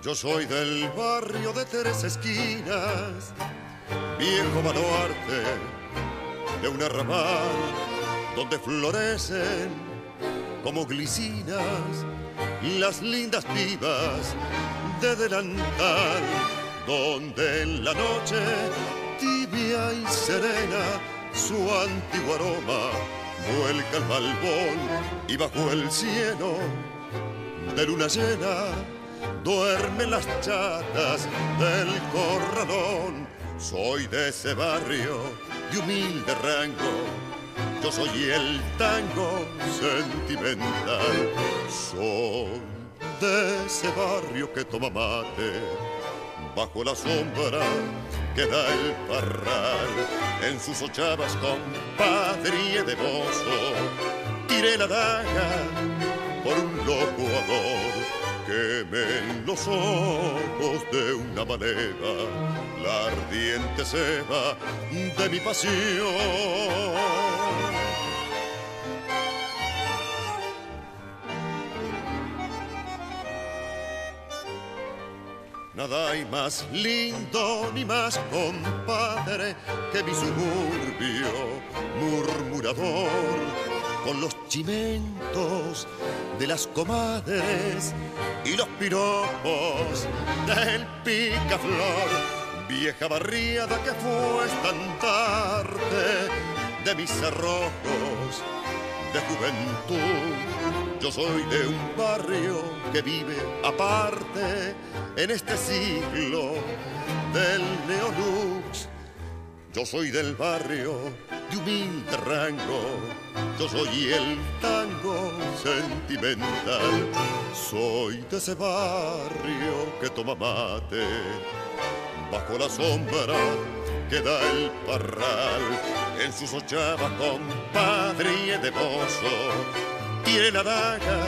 Yo soy del barrio de tres esquinas, viejo baluarte de un arrabal donde florecen como glicinas las lindas pibas de delantal, donde en la noche tibia y serena su antiguo aroma vuelca el malbón y bajo el cielo de luna llena duermen las chatas del corralón. Soy de ese barrio de humilde rango, yo soy el tango sentimental. Soy de ese barrio que toma mate bajo la sombra que da el parral en sus ochavas compadre y devoso tiré la daga por un loco amor quemen los ojos de una manera la ardiente ceba de mi pasión. Nada hay más lindo ni más compadre que mi suburbio murmurador con los chimentos de las comadres y los piropos del picaflor. Vieja barriada que fue estandarte de mis cerrojos de juventud. Yo soy de un barrio que vive aparte en este siglo del neolux. Yo soy del barrio de humilde rango, yo soy el tango sentimental. Soy de ese barrio que toma mate bajo la sombra que da el parral en sus ochavas compadre y devoso tiene la daga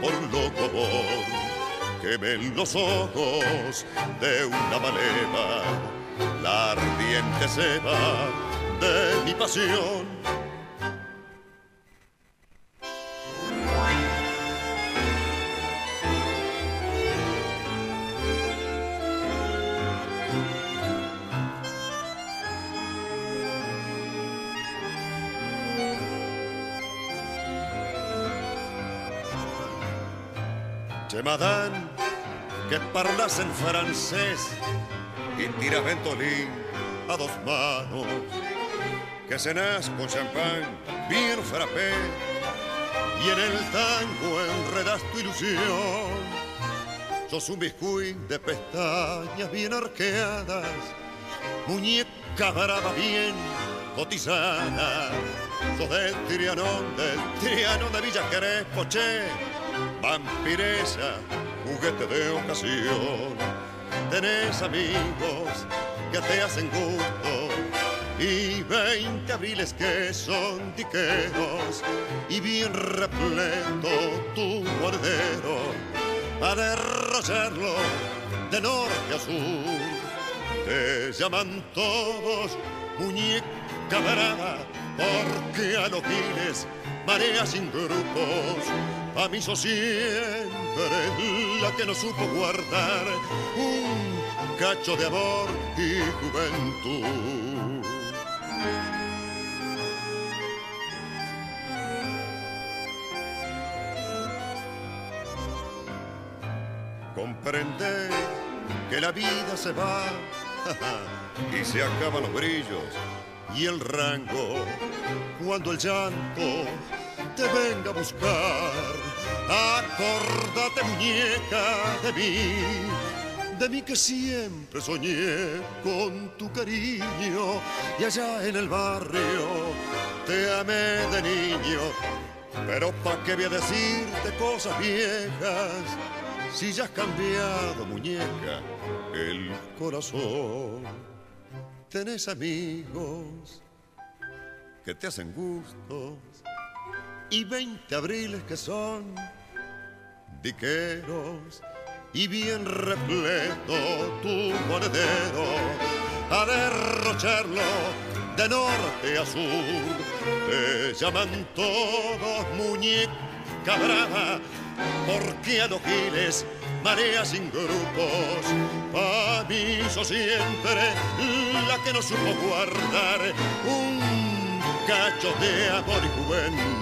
por loco amor que ven los ojos de una maleva la ardiente ceba de mi pasión. Che madame, que parlas en francés y tiras ventolín a dos manos, que cenás con champán bien frappé y en el tango enredas tu ilusión. Sos un biscuit de pestañas bien arqueadas, muñeca brava bien cotizada. Sos del Trianón, del Trianón de Villa Crespo, che, vampiresa, juguete de ocasión. Tenés amigos que te hacen gusto y veinte abriles que son diqueros y bien repleto tu guardero a derrocharlo de norte a sur. Te llaman todos muñeca brava porque a los giles marea sin grupos. A mí sos siempre la que no supo guardar un cacho de amor y juventud. Comprende que la vida se va y se acaban los brillos y el rango cuando el llanto te venga a buscar. Acordate muñeca de mí, de mí que siempre soñé con tu cariño y allá en el barrio te amé de niño. Pero pa' qué voy a decirte cosas viejas si ya has cambiado muñeca el corazón. Tenés amigos que te hacen gustos y 20 abriles que son diqueros y bien repleto tu monedero a derrocharlo de norte a sur. Te llaman todos muñeca brava porque a los giles marea sin grupos. Pa' mí siempre la que no supo guardar un cacho de amor y juventud.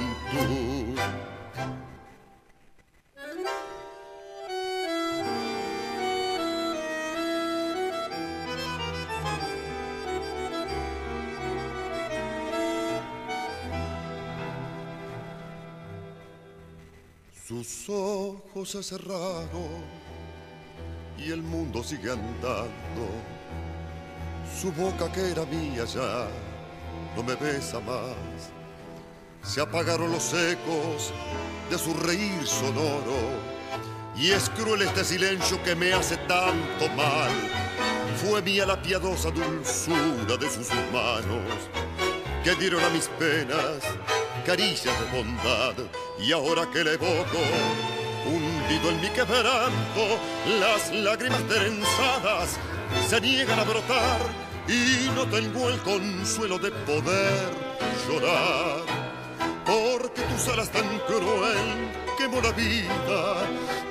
Sus ojos ha cerrado y el mundo sigue andando. Su boca que era mía ya no me besa más se apagaron los ecos de su reír sonoro y es cruel este silencio que me hace tanto mal. Fue mía la piadosa dulzura de sus manos que dieron a mis penas caricias de bondad y ahora que le evoco hundido en mi quebranto las lágrimas trenzadas se niegan a brotar y no tengo el consuelo de poder llorar porque tus alas tan cruel quemó la vida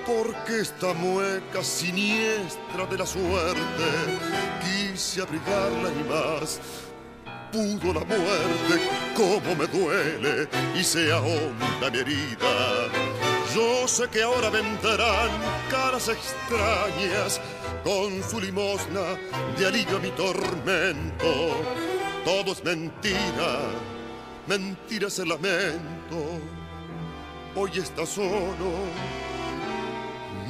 porque esta mueca siniestra de la suerte quise abrigarla y más pudo la muerte, como me duele y se ahonda mi herida. Yo sé que ahora vendrán caras extrañas con su limosna de alivio a mi tormento. Todo es mentira, mentira es el lamento. Hoy está solo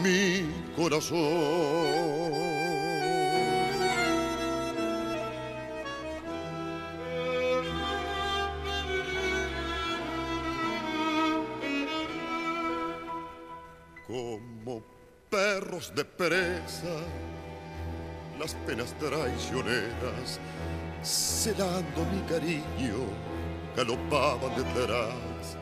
mi corazón. como perros de presa, las penas traicioneras, celando mi cariño, galopaban detrás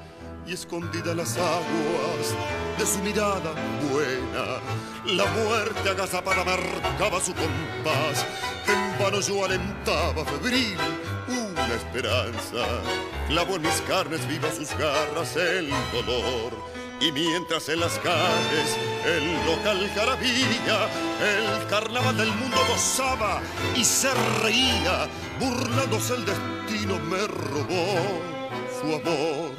y escondida las aguas de su mirada buena, la muerte agazapada marcaba su compás. En vano yo alentaba febril una esperanza, clavó en mis carnes vivas sus garras el dolor y mientras en las calles el local jarabía, el carnaval del mundo gozaba y se reía, burlándose el destino me robó su amor.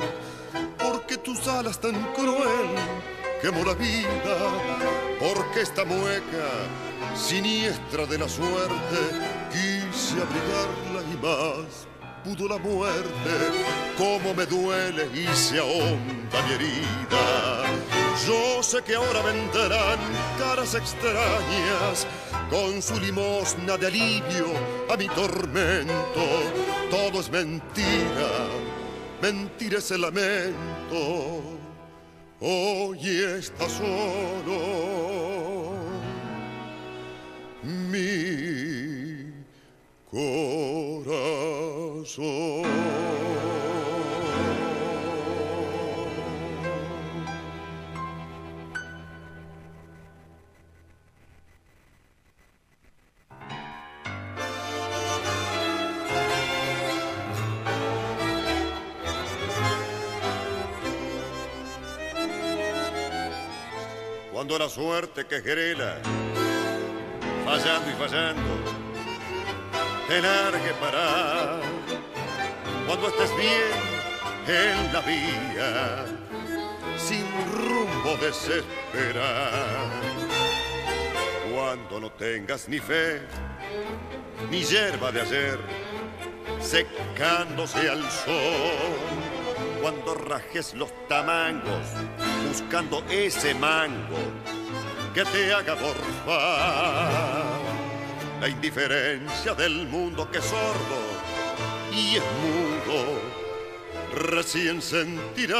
Porque tus alas tan cruel quemó la vida, porque esta mueca siniestra de la suerte quise abrigarla y más pudo la muerte, cómo me duele y se ahonda mi herida. Yo sé que ahora vendrán caras extrañas con su limosna de alivio a mi tormento. Todo es mentira, mentira es el lamento. Hoy está solo mi corazón. Cuando la suerte que querela, fallando y fallando, te largue para cuando estés bien en la vía, sin rumbo desesperar. Cuando no tengas ni fe, ni hierba de ayer, secándose al sol. Cuando rajes los tamangos, buscando ese mango que te haga morfar la indiferencia del mundo que es sordo y es mudo, recién sentirás,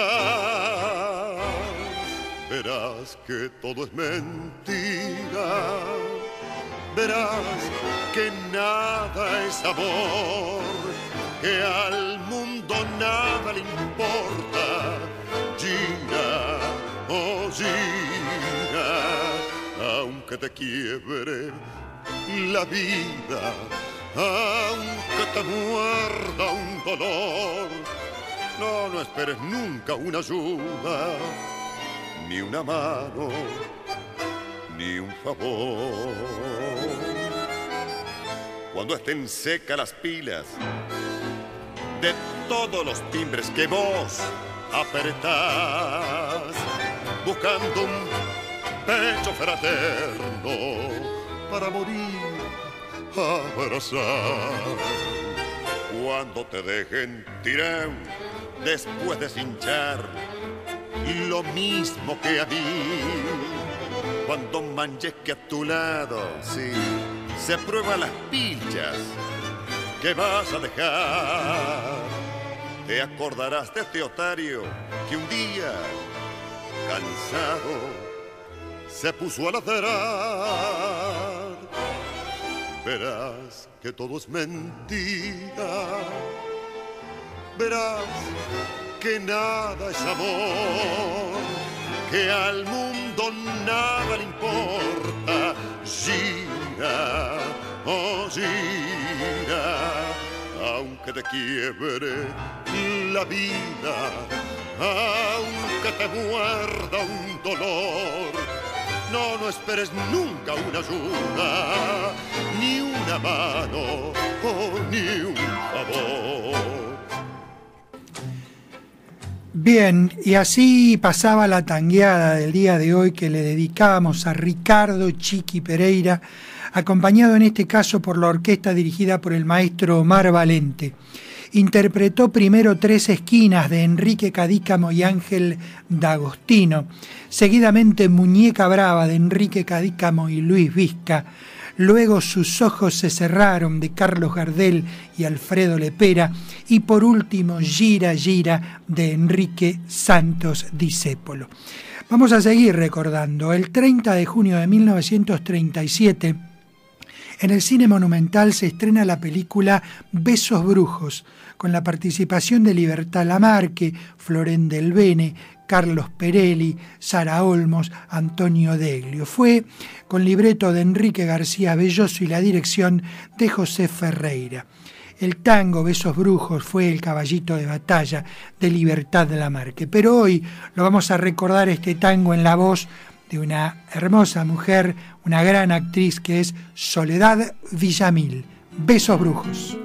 verás que todo es mentira, verás que nada es amor, que al mundo nada le importa, Gina, oh Gina, aunque te quiebre la vida, aunque te muerda un dolor. No, no esperes nunca una ayuda, ni una mano, ni un favor. Cuando estén secas las pilas de todos los timbres que vos apretás, buscando un pecho fraterno para morir abrazar. Cuando te dejen tirar después de cinchar y lo mismo que a mí. Cuando manches que a tu lado, sí, se prueban las pilchas que vas a dejar. Te acordarás de este otario que un día, cansado, se puso a ladrar. Verás que todo es mentira. Verás que nada es amor, que al mundo nada le importa. Gira, oh gira, aunque te quiebre la vida, aunque te muerda un dolor. No, no esperes nunca una ayuda, ni una mano, oh, ni un favor. Bien, y así pasaba la tangueada del día de hoy que le dedicábamos a Ricardo Chiqui Pereira, acompañado en este caso por la orquesta dirigida por el maestro Omar Valente. Interpretó primero Tres Esquinas de Enrique Cadícamo y Ángel D'Agostino, seguidamente Muñeca Brava de Enrique Cadícamo y Luis Vizca, luego Sus ojos se cerraron de Carlos Gardel y Alfredo Lepera y por último Gira Gira de Enrique Santos Discépolo. Vamos a seguir recordando. El 30 de junio de 1937 en el cine monumental se estrena la película Besos Brujos, con la participación de Libertad Lamarque, Florén del Bene, Carlos Perelli, Sara Olmos, Antonio Deglio. Fue con libreto de Enrique García Belloso y la dirección de José Ferreira. El tango Besos Brujos fue el caballito de batalla de Libertad Lamarque. Pero hoy lo vamos a recordar este tango en la voz de una hermosa mujer, una gran actriz que es Soledad Villamil. Besos Brujos.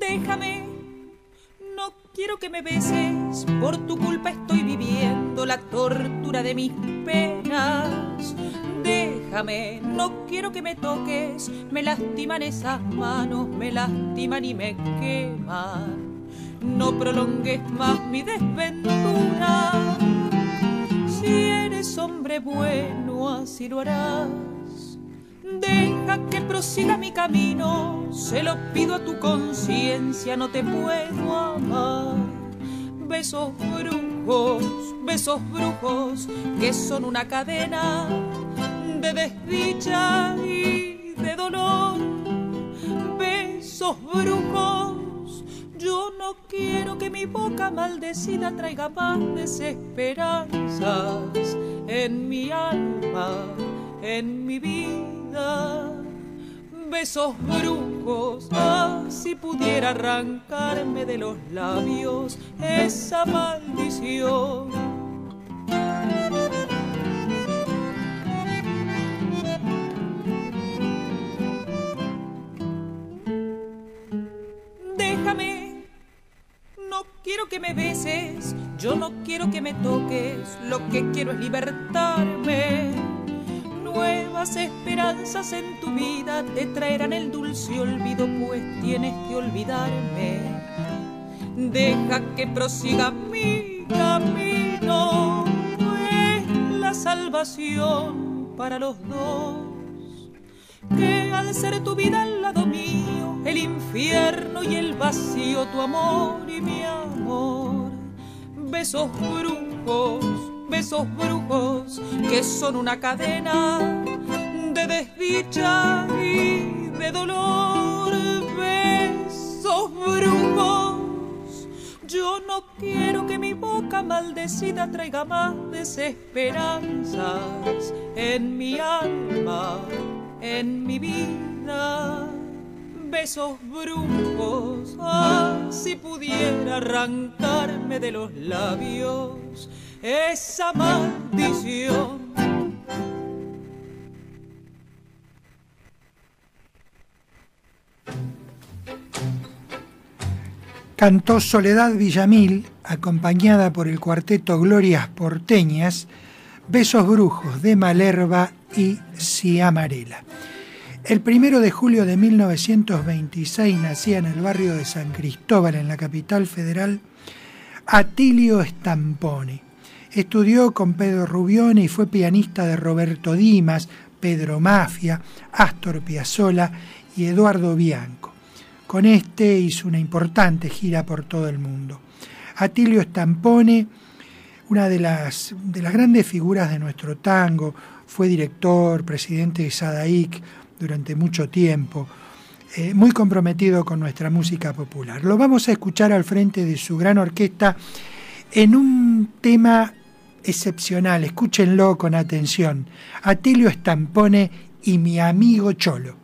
Déjame, no quiero que me beses, por tu culpa estoy viviendo la tortura de mis penas. Déjame, no quiero que me toques, me lastiman esas manos, me lastiman y me queman. No prolongues más mi desventura. Si eres hombre bueno, así lo harás. Deja que prosiga mi camino, se lo pido a tu conciencia, no te puedo amar. Besos brujos, besos brujos, que son una cadena de desdicha y de dolor. Besos brujos, yo no quiero que mi boca maldecida traiga paz, desesperanzas en mi alma, en mi vida. Besos brujos, ah, si pudiera arrancarme de los labios esa maldición. Que me beses, yo no quiero que me toques, lo que quiero es libertarme. Nuevas esperanzas en tu vida te traerán el dulce olvido, pues tienes que olvidarme. Deja que prosiga mi camino, es la salvación para los dos. Que al ser tu vida al lado mío, el infierno y el vacío, tu amor y mi amor. Besos brujos, besos brujos, que son una cadena de desdicha y de dolor. Besos brujos, yo no quiero que mi boca maldecida traiga más desesperanzas en mi alma, en mi vida. Besos brujos, ah, si pudiera arrancarme de los labios esa maldición. Cantó Soledad Villamil, acompañada por el cuarteto Glorias Porteñas, Besos Brujos de Malerva y Ciamarela. El primero de julio de 1926 nacía en el barrio de San Cristóbal, en la capital federal, Atilio Stamponi. Estudió con Pedro Rubione y fue pianista de Roberto Dimas, Pedro Mafia, Astor Piazzolla y Eduardo Bianco. Con este hizo una importante gira por todo el mundo. Atilio Stampone, una de las, de las grandes figuras de nuestro tango, fue director, presidente de Sadaic durante mucho tiempo, eh, muy comprometido con nuestra música popular. Lo vamos a escuchar al frente de su gran orquesta en un tema excepcional, escúchenlo con atención. Atilio Stampone y mi amigo Cholo.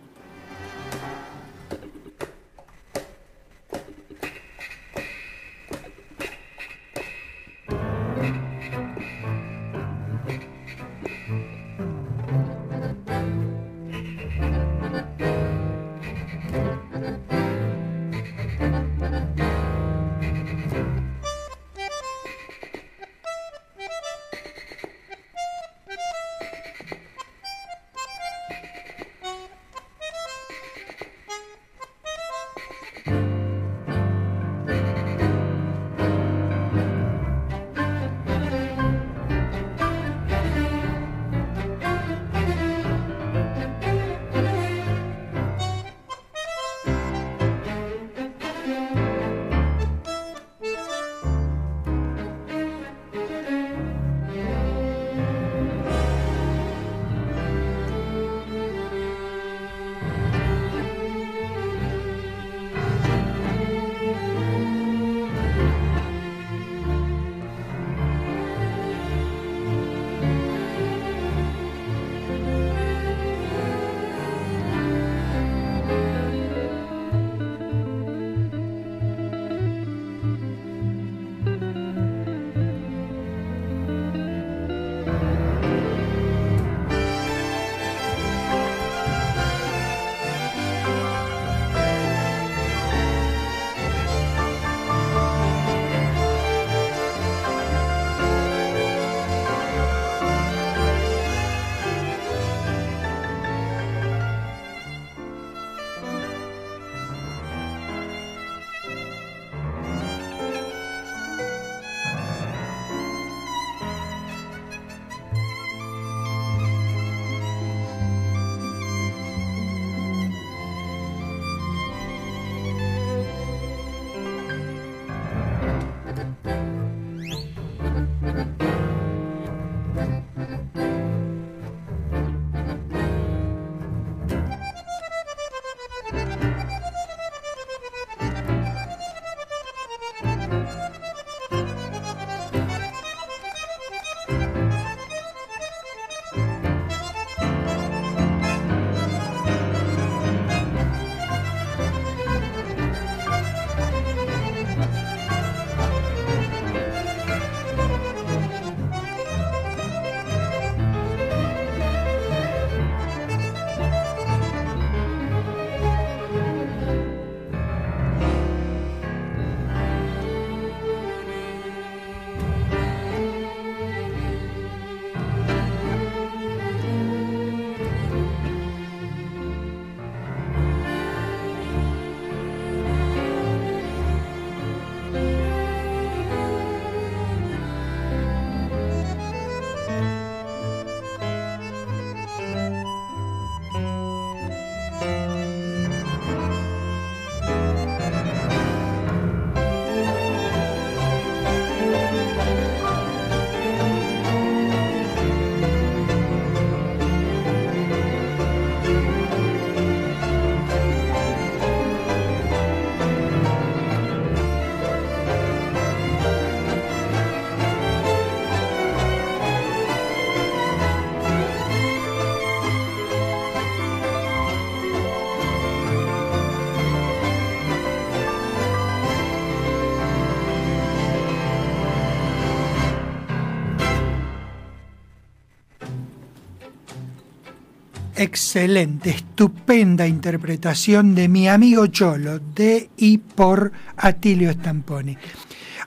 Excelente, estupenda interpretación de mi amigo Cholo, de y por Atilio Stamponi.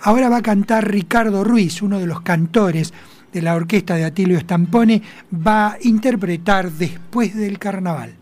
Ahora va a cantar Ricardo Ruiz, uno de los cantores de la orquesta de Atilio Stamponi, va a interpretar Después del Carnaval.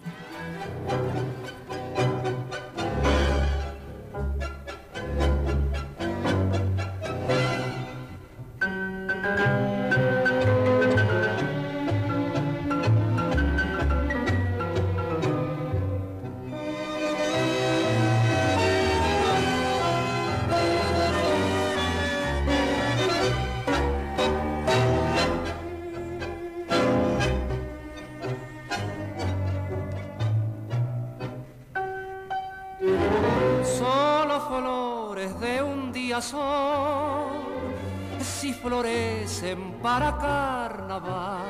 Florecen para carnaval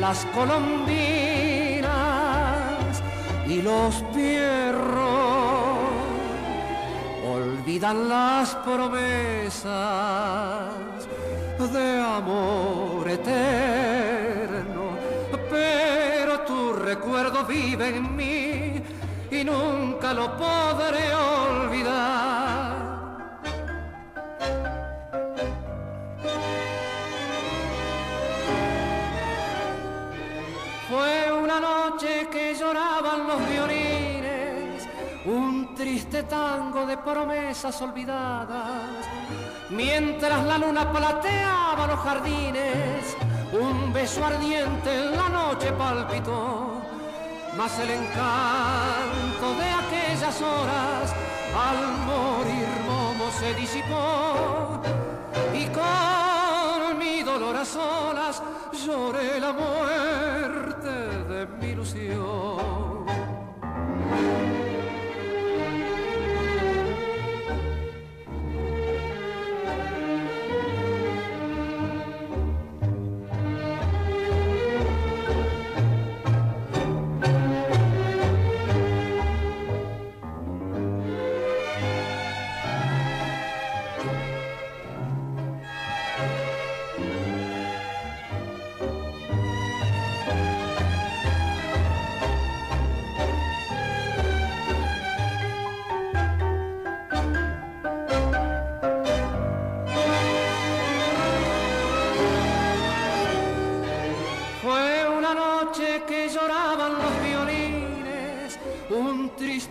las colombinas y los pierros olvidan las promesas de amor eterno, pero tu recuerdo vive en mí y nunca lo podré olvidar. Triste tango de promesas olvidadas, mientras la luna plateaba los jardines, un beso ardiente en la noche palpitó, mas el encanto de aquellas horas al morir Momo se disipó. Y con mi dolor a solas lloré la muerte de mi ilusión.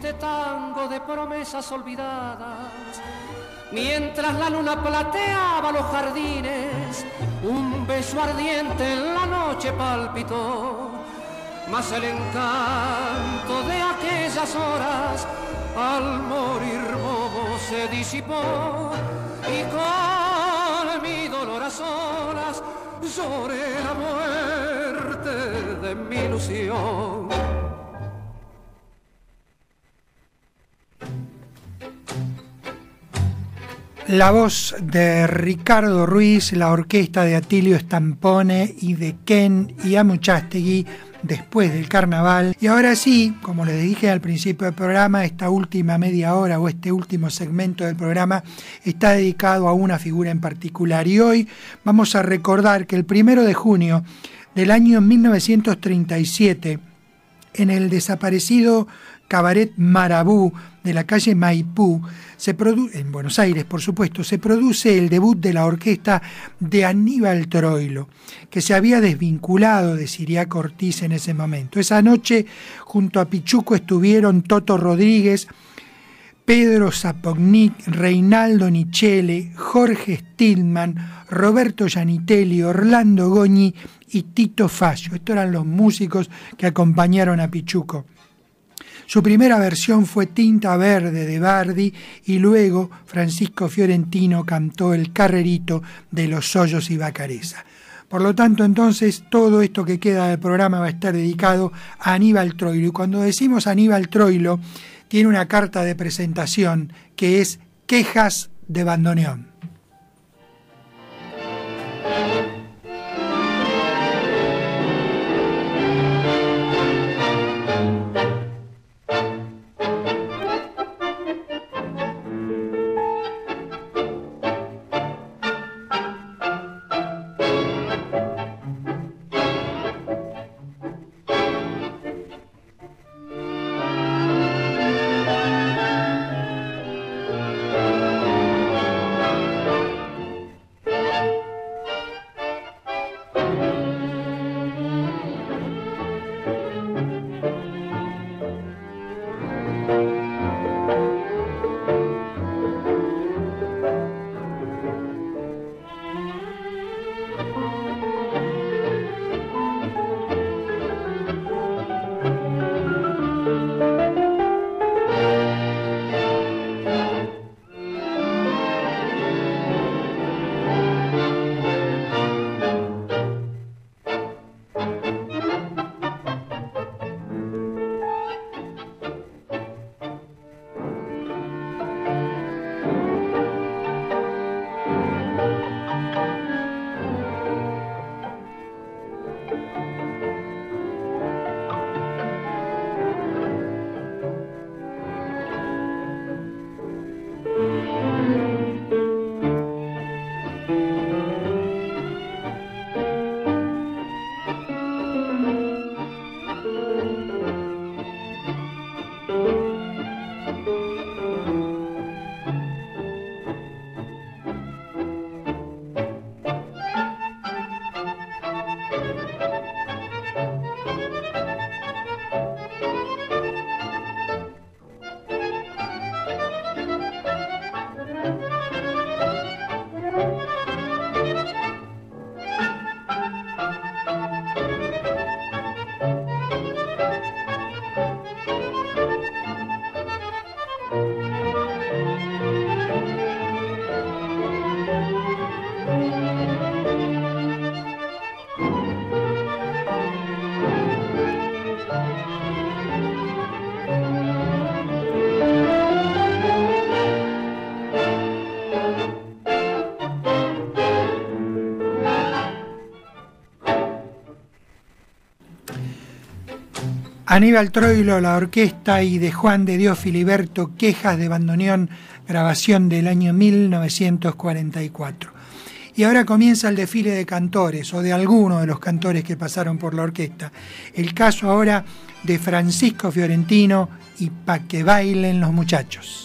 Triste tango de promesas olvidadas. Mientras la luna plateaba los jardines, un beso ardiente en la noche palpitó. Mas el encanto de aquellas horas al morir bobo se disipó y con mi dolor a solas lloré la muerte de mi ilusión. La voz de Ricardo Ruiz, la orquesta de Atilio Stampone y de Ken y Amuchastegui después del carnaval. Y ahora sí, como les dije al principio del programa, esta última media hora o este último segmento del programa está dedicado a una figura en particular. Y hoy vamos a recordar que el primero de junio del año 1937, en el desaparecido Cabaret Marabú de la calle Maipú, en Buenos Aires, por supuesto, se produce el debut de la orquesta de Aníbal Troilo, que se había desvinculado de Siriaco Ortiz en ese momento. Esa noche, junto a Pichuco, estuvieron Toto Rodríguez, Pedro Zapognik, Reinaldo Nichele, Jorge Stillman, Roberto Gianitelli, Orlando Goñi y Tito Fallo. Estos eran los músicos que acompañaron a Pichuco. Su primera versión fue Tinta Verde de Bardi y luego Francisco Fiorentino cantó El Carrerito de los Hoyos y Bacareza. Por lo tanto, entonces, todo esto que queda del programa va a estar dedicado a Aníbal Troilo. Y cuando decimos Aníbal Troilo, tiene una carta de presentación que es Quejas de Bandoneón. Aníbal Troilo, la orquesta, y de Juan de Dios Filiberto, Quejas de Bandoneón, grabación del año 1944. Y ahora comienza el desfile de cantores, o de algunos de los cantores que pasaron por la orquesta. El caso ahora de Francisco Fiorentino y Pa' que bailen los muchachos.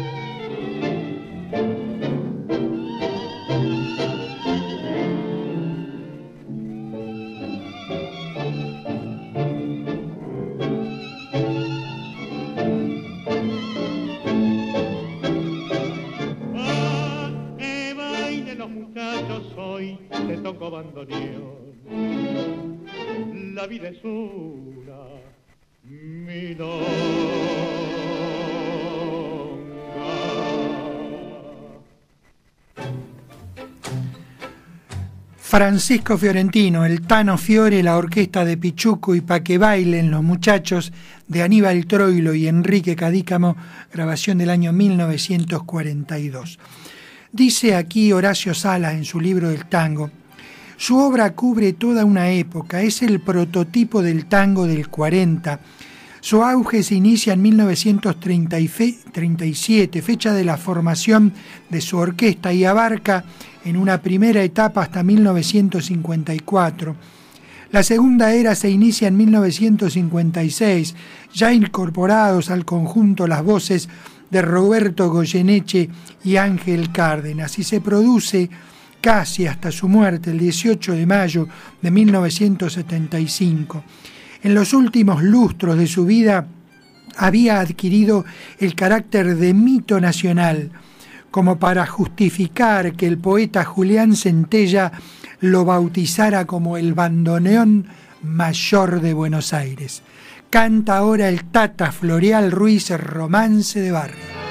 La vida es una Francisco Fiorentino, el Tano Fiore, la orquesta de Pichuco y Pa' que bailen los muchachos de Aníbal Troilo y Enrique Cadícamo, grabación del año 1942. Dice aquí Horacio Sala en su libro del tango, su obra cubre toda una época, es el prototipo del tango del 40. Su auge se inicia en 1937, fecha de la formación de su orquesta, y abarca en una primera etapa hasta 1954. La segunda era se inicia en 1956, ya incorporados al conjunto las voces de Roberto Goyeneche y Ángel Cárdenas, y se produce casi hasta su muerte el 18 de mayo de 1975. En los últimos lustros de su vida había adquirido el carácter de mito nacional, como para justificar que el poeta Julián Centella lo bautizara como el bandoneón mayor de Buenos Aires. Canta ahora el Tata Floreal Ruiz Romance de Barrio.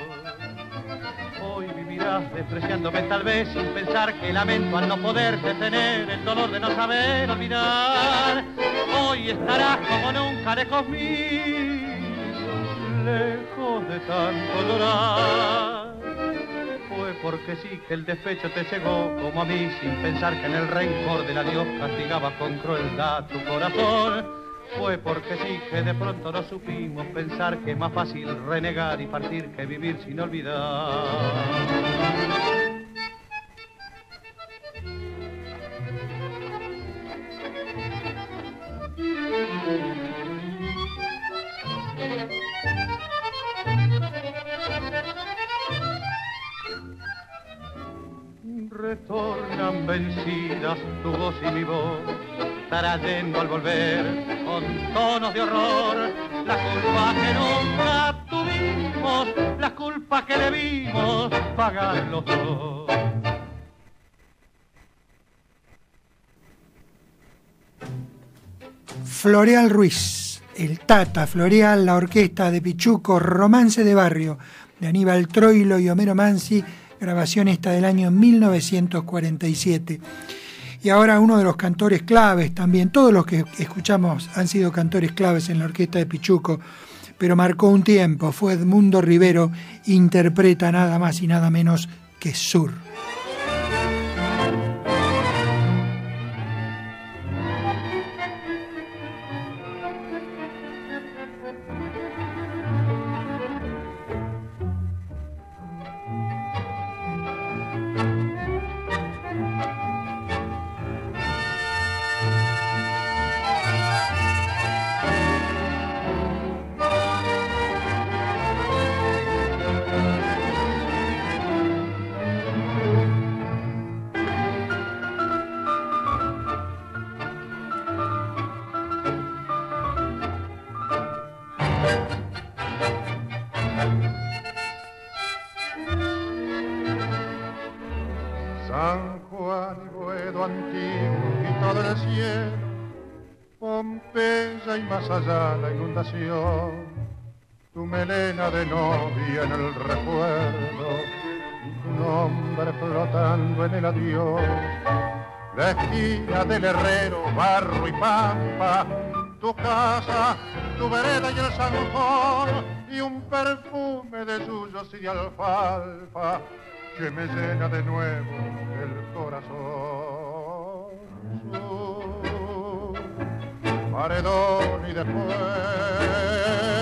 Despreciándome tal vez sin pensar que lamento al no poder detener el dolor de no saber olvidar. Hoy estarás como nunca lejos mío, lejos de tanto llorar. Fue porque sí que el despecho te llegó como a mí sin pensar que en el rencor del adiós castigaba con crueldad tu corazón. Fue porque sí que de pronto no supimos pensar que es más fácil renegar y partir que vivir sin olvidar. Retornan vencidas tu voz y mi voz, trayendo al volver con tonos de horror la culpa que nunca tuvimos, la culpa que debimos pagar los dos. Floreal Ruiz, el Tata, Floreal, la orquesta de Pichuco, Romance de Barrio, de Aníbal Troilo y Homero Mansi, grabación esta del año 1947. Y ahora uno de los cantores claves también, todos los que escuchamos han sido cantores claves en la orquesta de Pichuco, pero marcó un tiempo, fue Edmundo Rivero, interpreta nada más y nada menos que Sur. La esquina del herrero, barro y pampa, tu casa, tu vereda y el zanjón, y un perfume de suyos y de alfalfa que me llena de nuevo el corazón. Sur, paredón y después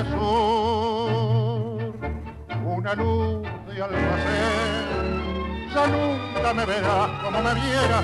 sur, una luz de almacén. Ya nunca me verás como me vieras,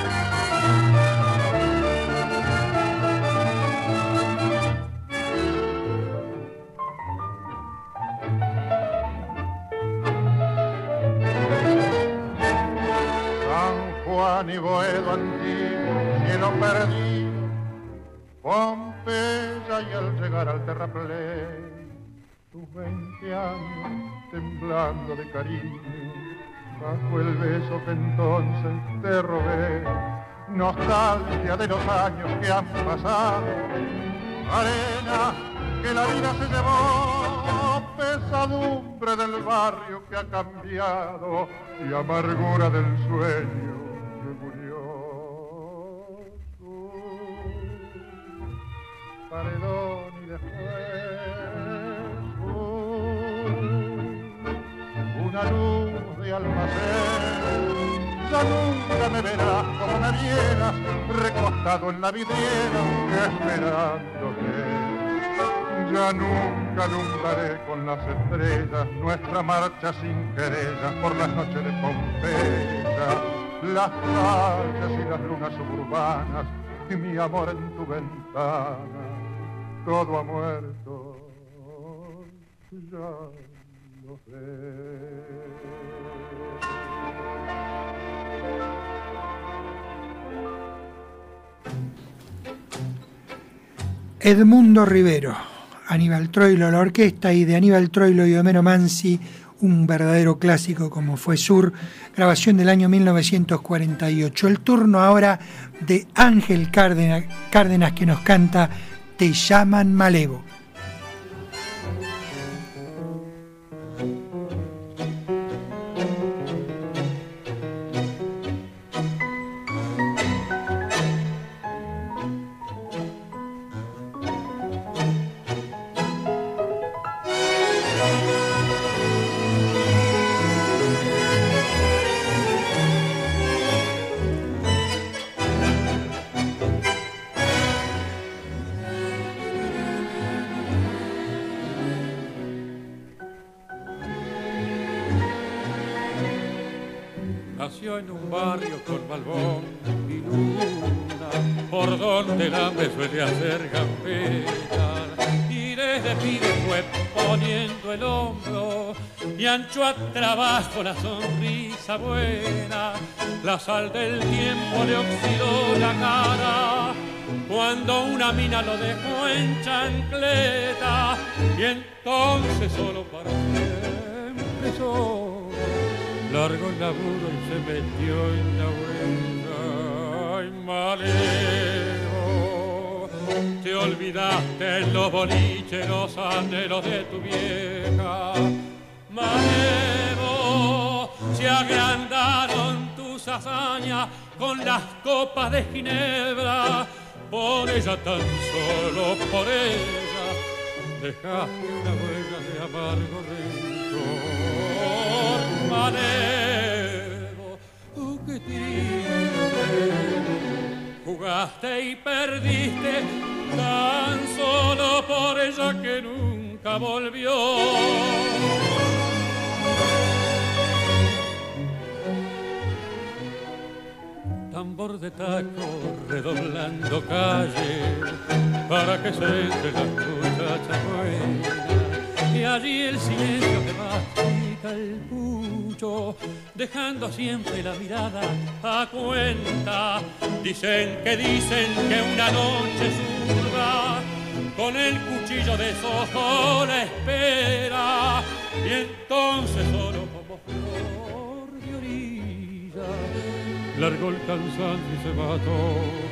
San y Boedo antiguo, cielo perdido, Pompeya y al llegar al terraplén, tus veinte años temblando de cariño, bajo el beso que entonces te robé, nostalgia de los años que han pasado, arena que la vida se llevó, pesadumbre del barrio que ha cambiado y amargura del sueño paredón y después sur, una luz de almacén. Ya nunca me verás como me vieras, recostado en la vidriera, esperándote. Ya nunca alumbraré con las estrellas nuestra marcha sin querellas por las noches de Pompeya, las calles y las lunas suburbanas y mi amor en tu ventana. Todo ha muerto, ya lo sé. Edmundo Rivero, Aníbal Troilo, la orquesta, y de Aníbal Troilo y Homero Mansi, un verdadero clásico como fue Sur, grabación del año 1948. El turno ahora de Ángel Cárdenas, Cárdenas que nos canta Te llaman Malevo. Trabajo la sonrisa buena. La sal del tiempo le oxidó la cara cuando una mina lo dejó en chancleta y entonces solo para siempre solo largo el laburo y se metió en la huella. Ay, malevo, te olvidaste en los boliches los anhelos de tu vieja. Malevo, se agrandaron tus hazañas con las copas de ginebra. Por ella tan solo por ella dejaste una huella de amargo rencor Malevo, oh, qué triste. Jugaste y perdiste tan solo por ella que nunca volvió. Tambor de taco redoblando calle para que se entre las muchachas buenas y allí el silencio que mastica el pucho, dejando siempre la mirada a cuenta. Dicen que dicen que una noche zurda con el cuchillo de sojo la espera y entonces solo como flor de orilla largó el cansancio y se mató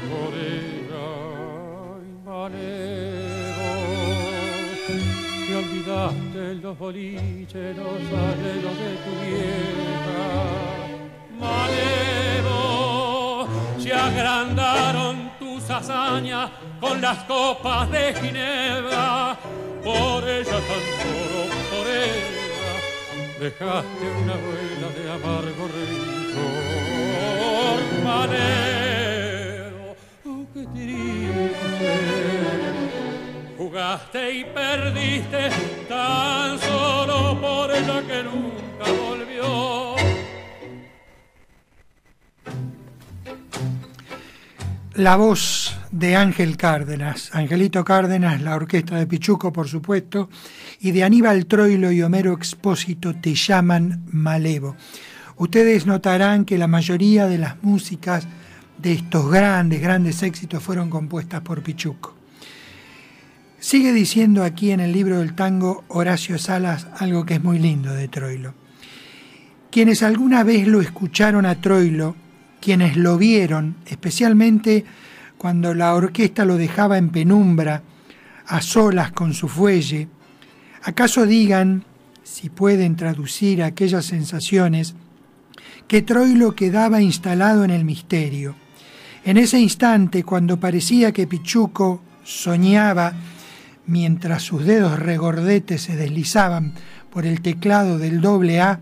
por ella. Malevo, te olvidaste los boliches los anhelos de tu vieja. Malevo, se agrandaron tus hazañas con las copas de Ginebra. Por ella tan solo, por ella, dejaste una huella de amargo rencor. Oh. Jugaste y perdiste tan solo por que nunca volvió. La voz de Ángel Cárdenas, Angelito Cárdenas, la orquesta de Pichuco, por supuesto, y de Aníbal Troilo y Homero Expósito te llaman Malevo. Ustedes notarán que la mayoría de las músicas de estos grandes, grandes éxitos fueron compuestas por Pichuco. Sigue diciendo aquí en el libro del tango Horacio Salas algo que es muy lindo de Troilo. Quienes alguna vez lo escucharon a Troilo, quienes lo vieron, especialmente cuando la orquesta lo dejaba en penumbra, a solas con su fuelle, acaso digan, si pueden traducir aquellas sensaciones, que Troilo quedaba instalado en el misterio. En ese instante, cuando parecía que Pichuco soñaba, mientras sus dedos regordetes se deslizaban por el teclado del doble A,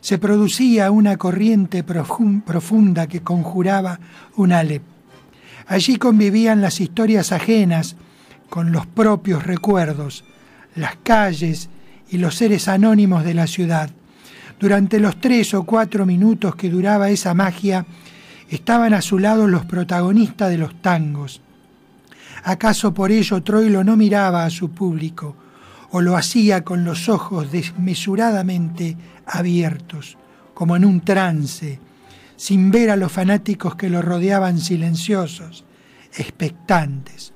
se producía una corriente profunda que conjuraba un Alep. Allí convivían las historias ajenas con los propios recuerdos, las calles y los seres anónimos de la ciudad. Durante los tres o cuatro minutos que duraba esa magia, estaban a su lado los protagonistas de los tangos. ¿Acaso por ello Troilo no miraba a su público o lo hacía con los ojos desmesuradamente abiertos, como en un trance, sin ver a los fanáticos que lo rodeaban silenciosos, expectantes?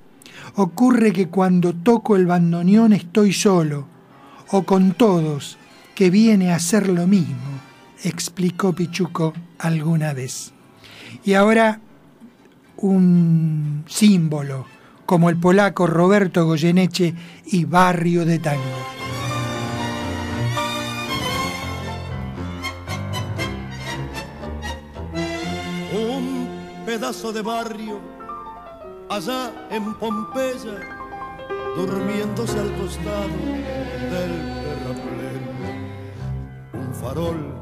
Ocurre que cuando toco el bandoneón estoy solo, o con todos, que viene a ser lo mismo, explicó Pichuco alguna vez. Y ahora un símbolo como el polaco Roberto Goyeneche y Barrio de Tango. Un pedazo de barrio allá en Pompeya, durmiéndose al costado del. Farol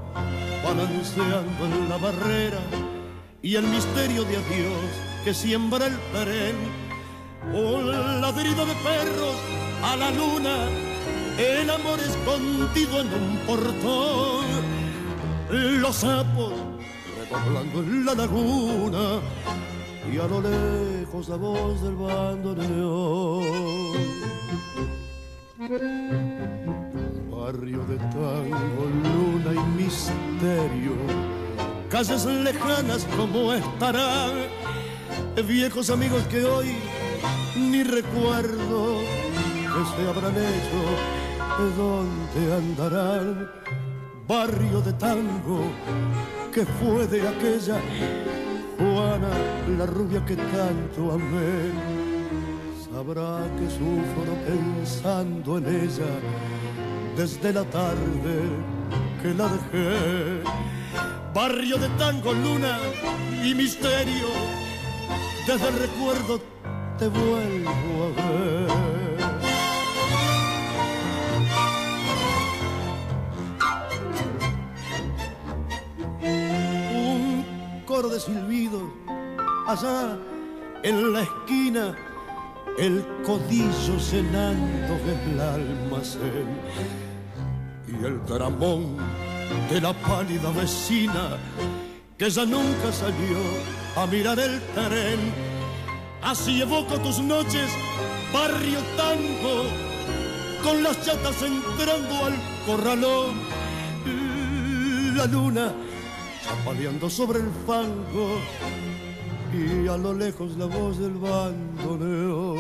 balanceando en la barrera y el misterio de adiós que siembra el tren. Un ladrido de perros a la luna, el amor escondido en un portón. Los sapos redoblando en la laguna y a lo lejos la voz del bandoneón. Barrio de tango, luna y misterio, calles lejanas como estarán, viejos amigos que hoy ni recuerdo que se habrán hecho, de dónde andarán. Barrio de tango que fue de aquella Juana, la rubia que tanto amé, sabrá que sufro pensando en ella desde la tarde que la dejé. Barrio de tango, luna y misterio, desde el recuerdo te vuelvo a ver. Un coro de silbidos allá en la esquina, el codillo cenando el almacén y el dramón de la pálida vecina que ya nunca salió a mirar el tren. Así evoco tus noches, barrio tango, con las chatas entrando al corralón. La luna chapaleando sobre el fango y a lo lejos la voz del bandoneón.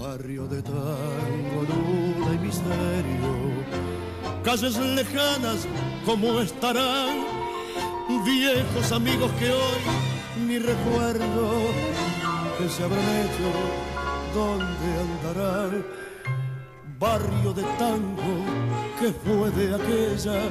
Barrio de tango, luna y misterio, calles lejanas como estarán, viejos amigos que hoy ni recuerdo que se habrán hecho, dónde andarán. Barrio de tango que fue de aquella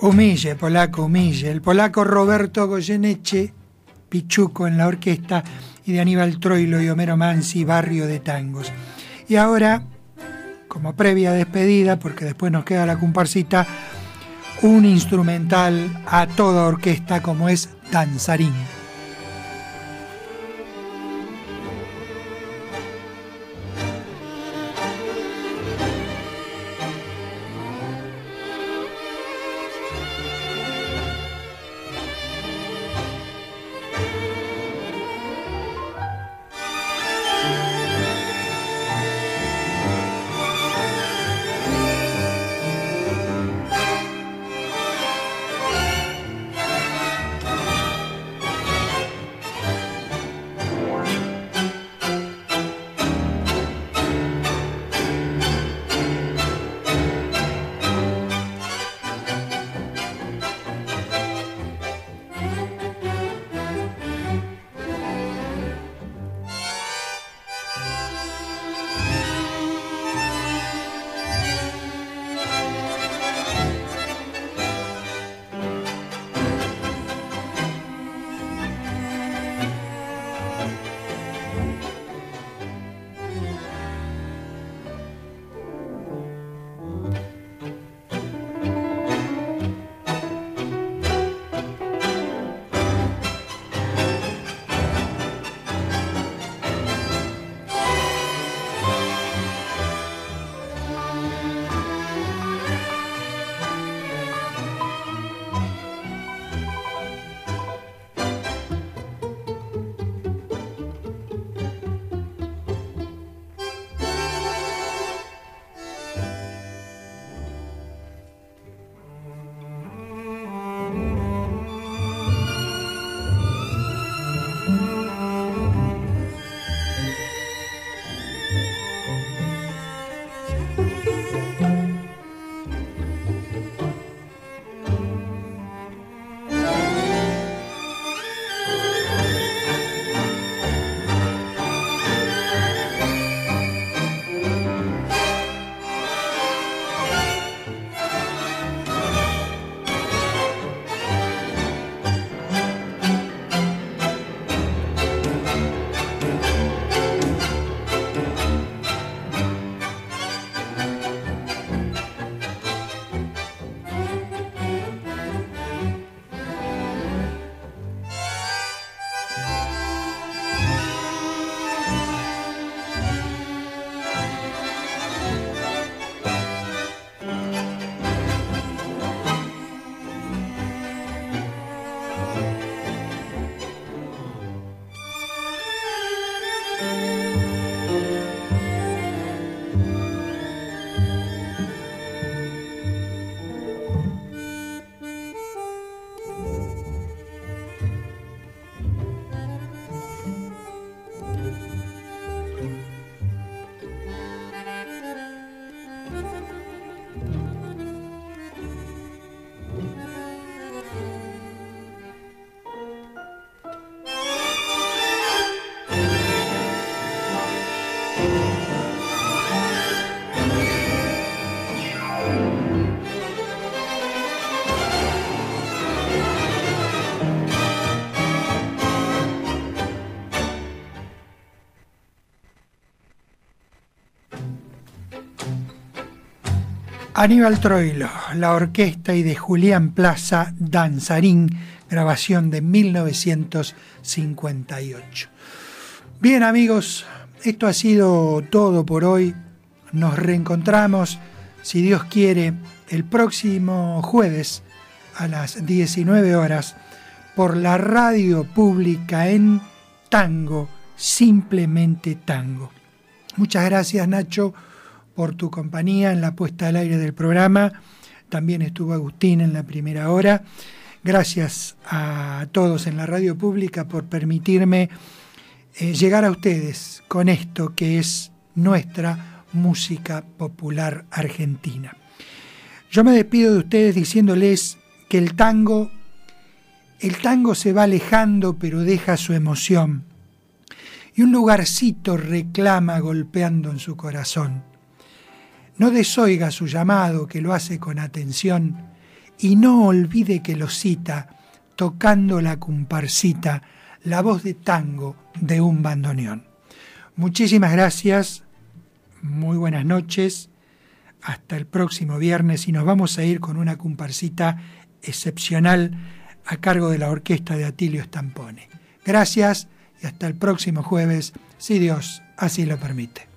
Humille, polaco, humille. El polaco Roberto Goyeneche, Pichuco en la orquesta, y de Aníbal Troilo y Homero Mansi, Barrio de Tangos. Y ahora, como previa despedida, porque después nos queda la comparsita, un instrumental a toda orquesta como es Danzarín. Aníbal Troilo, la orquesta y de Julián Plaza, Danzarín, grabación de 1958. Bien amigos, esto ha sido todo por hoy. Nos reencontramos, si Dios quiere, el próximo jueves a las 19 horas por la radio pública en Tango, simplemente Tango. Muchas gracias Nacho por tu compañía en la puesta al aire del programa. También estuvo Agustín en la primera hora. Gracias a todos en la radio pública por permitirme eh, llegar a ustedes con esto que es nuestra música popular argentina. Yo me despido de ustedes diciéndoles que el tango, el tango se va alejando pero deja su emoción y un lugarcito reclama golpeando en su corazón. No desoiga su llamado, que lo hace con atención, y no olvide que lo cita, tocando la comparsita, la voz de tango de un bandoneón. Muchísimas gracias, muy buenas noches, hasta el próximo viernes y nos vamos a ir con una comparsita excepcional a cargo de la orquesta de Atilio Stampone. Gracias y hasta el próximo jueves, si Dios así lo permite.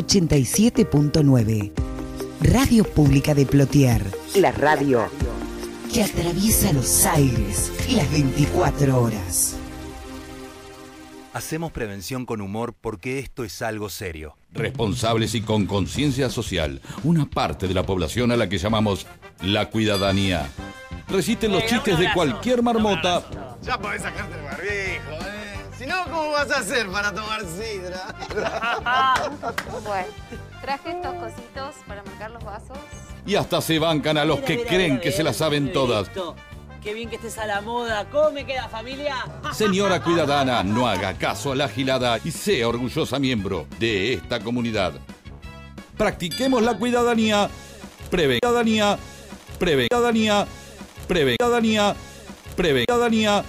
87.9. Radio Pública de Plotier. La radio que atraviesa los aires las 24 horas. Hacemos prevención con humor porque esto es algo serio. Responsables y con conciencia social, una parte de la población a la que llamamos la cuidadanía. Resisten los chistes de cualquier marmota. Ya podés sacarte ¿cómo vas a hacer para tomar sidra? bueno, traje estos cositos para marcar los vasos. Y hasta se bancan a los que creen que se las saben todas. Qué bien que estés a la moda. ¿Cómo me queda, familia? Señora Cuidadana, no haga caso a la gilada y sea orgullosa miembro de esta comunidad. Practiquemos la cuidadanía. Prevención. Prevención. Prevención. Prevención. Preven. Ciudadanía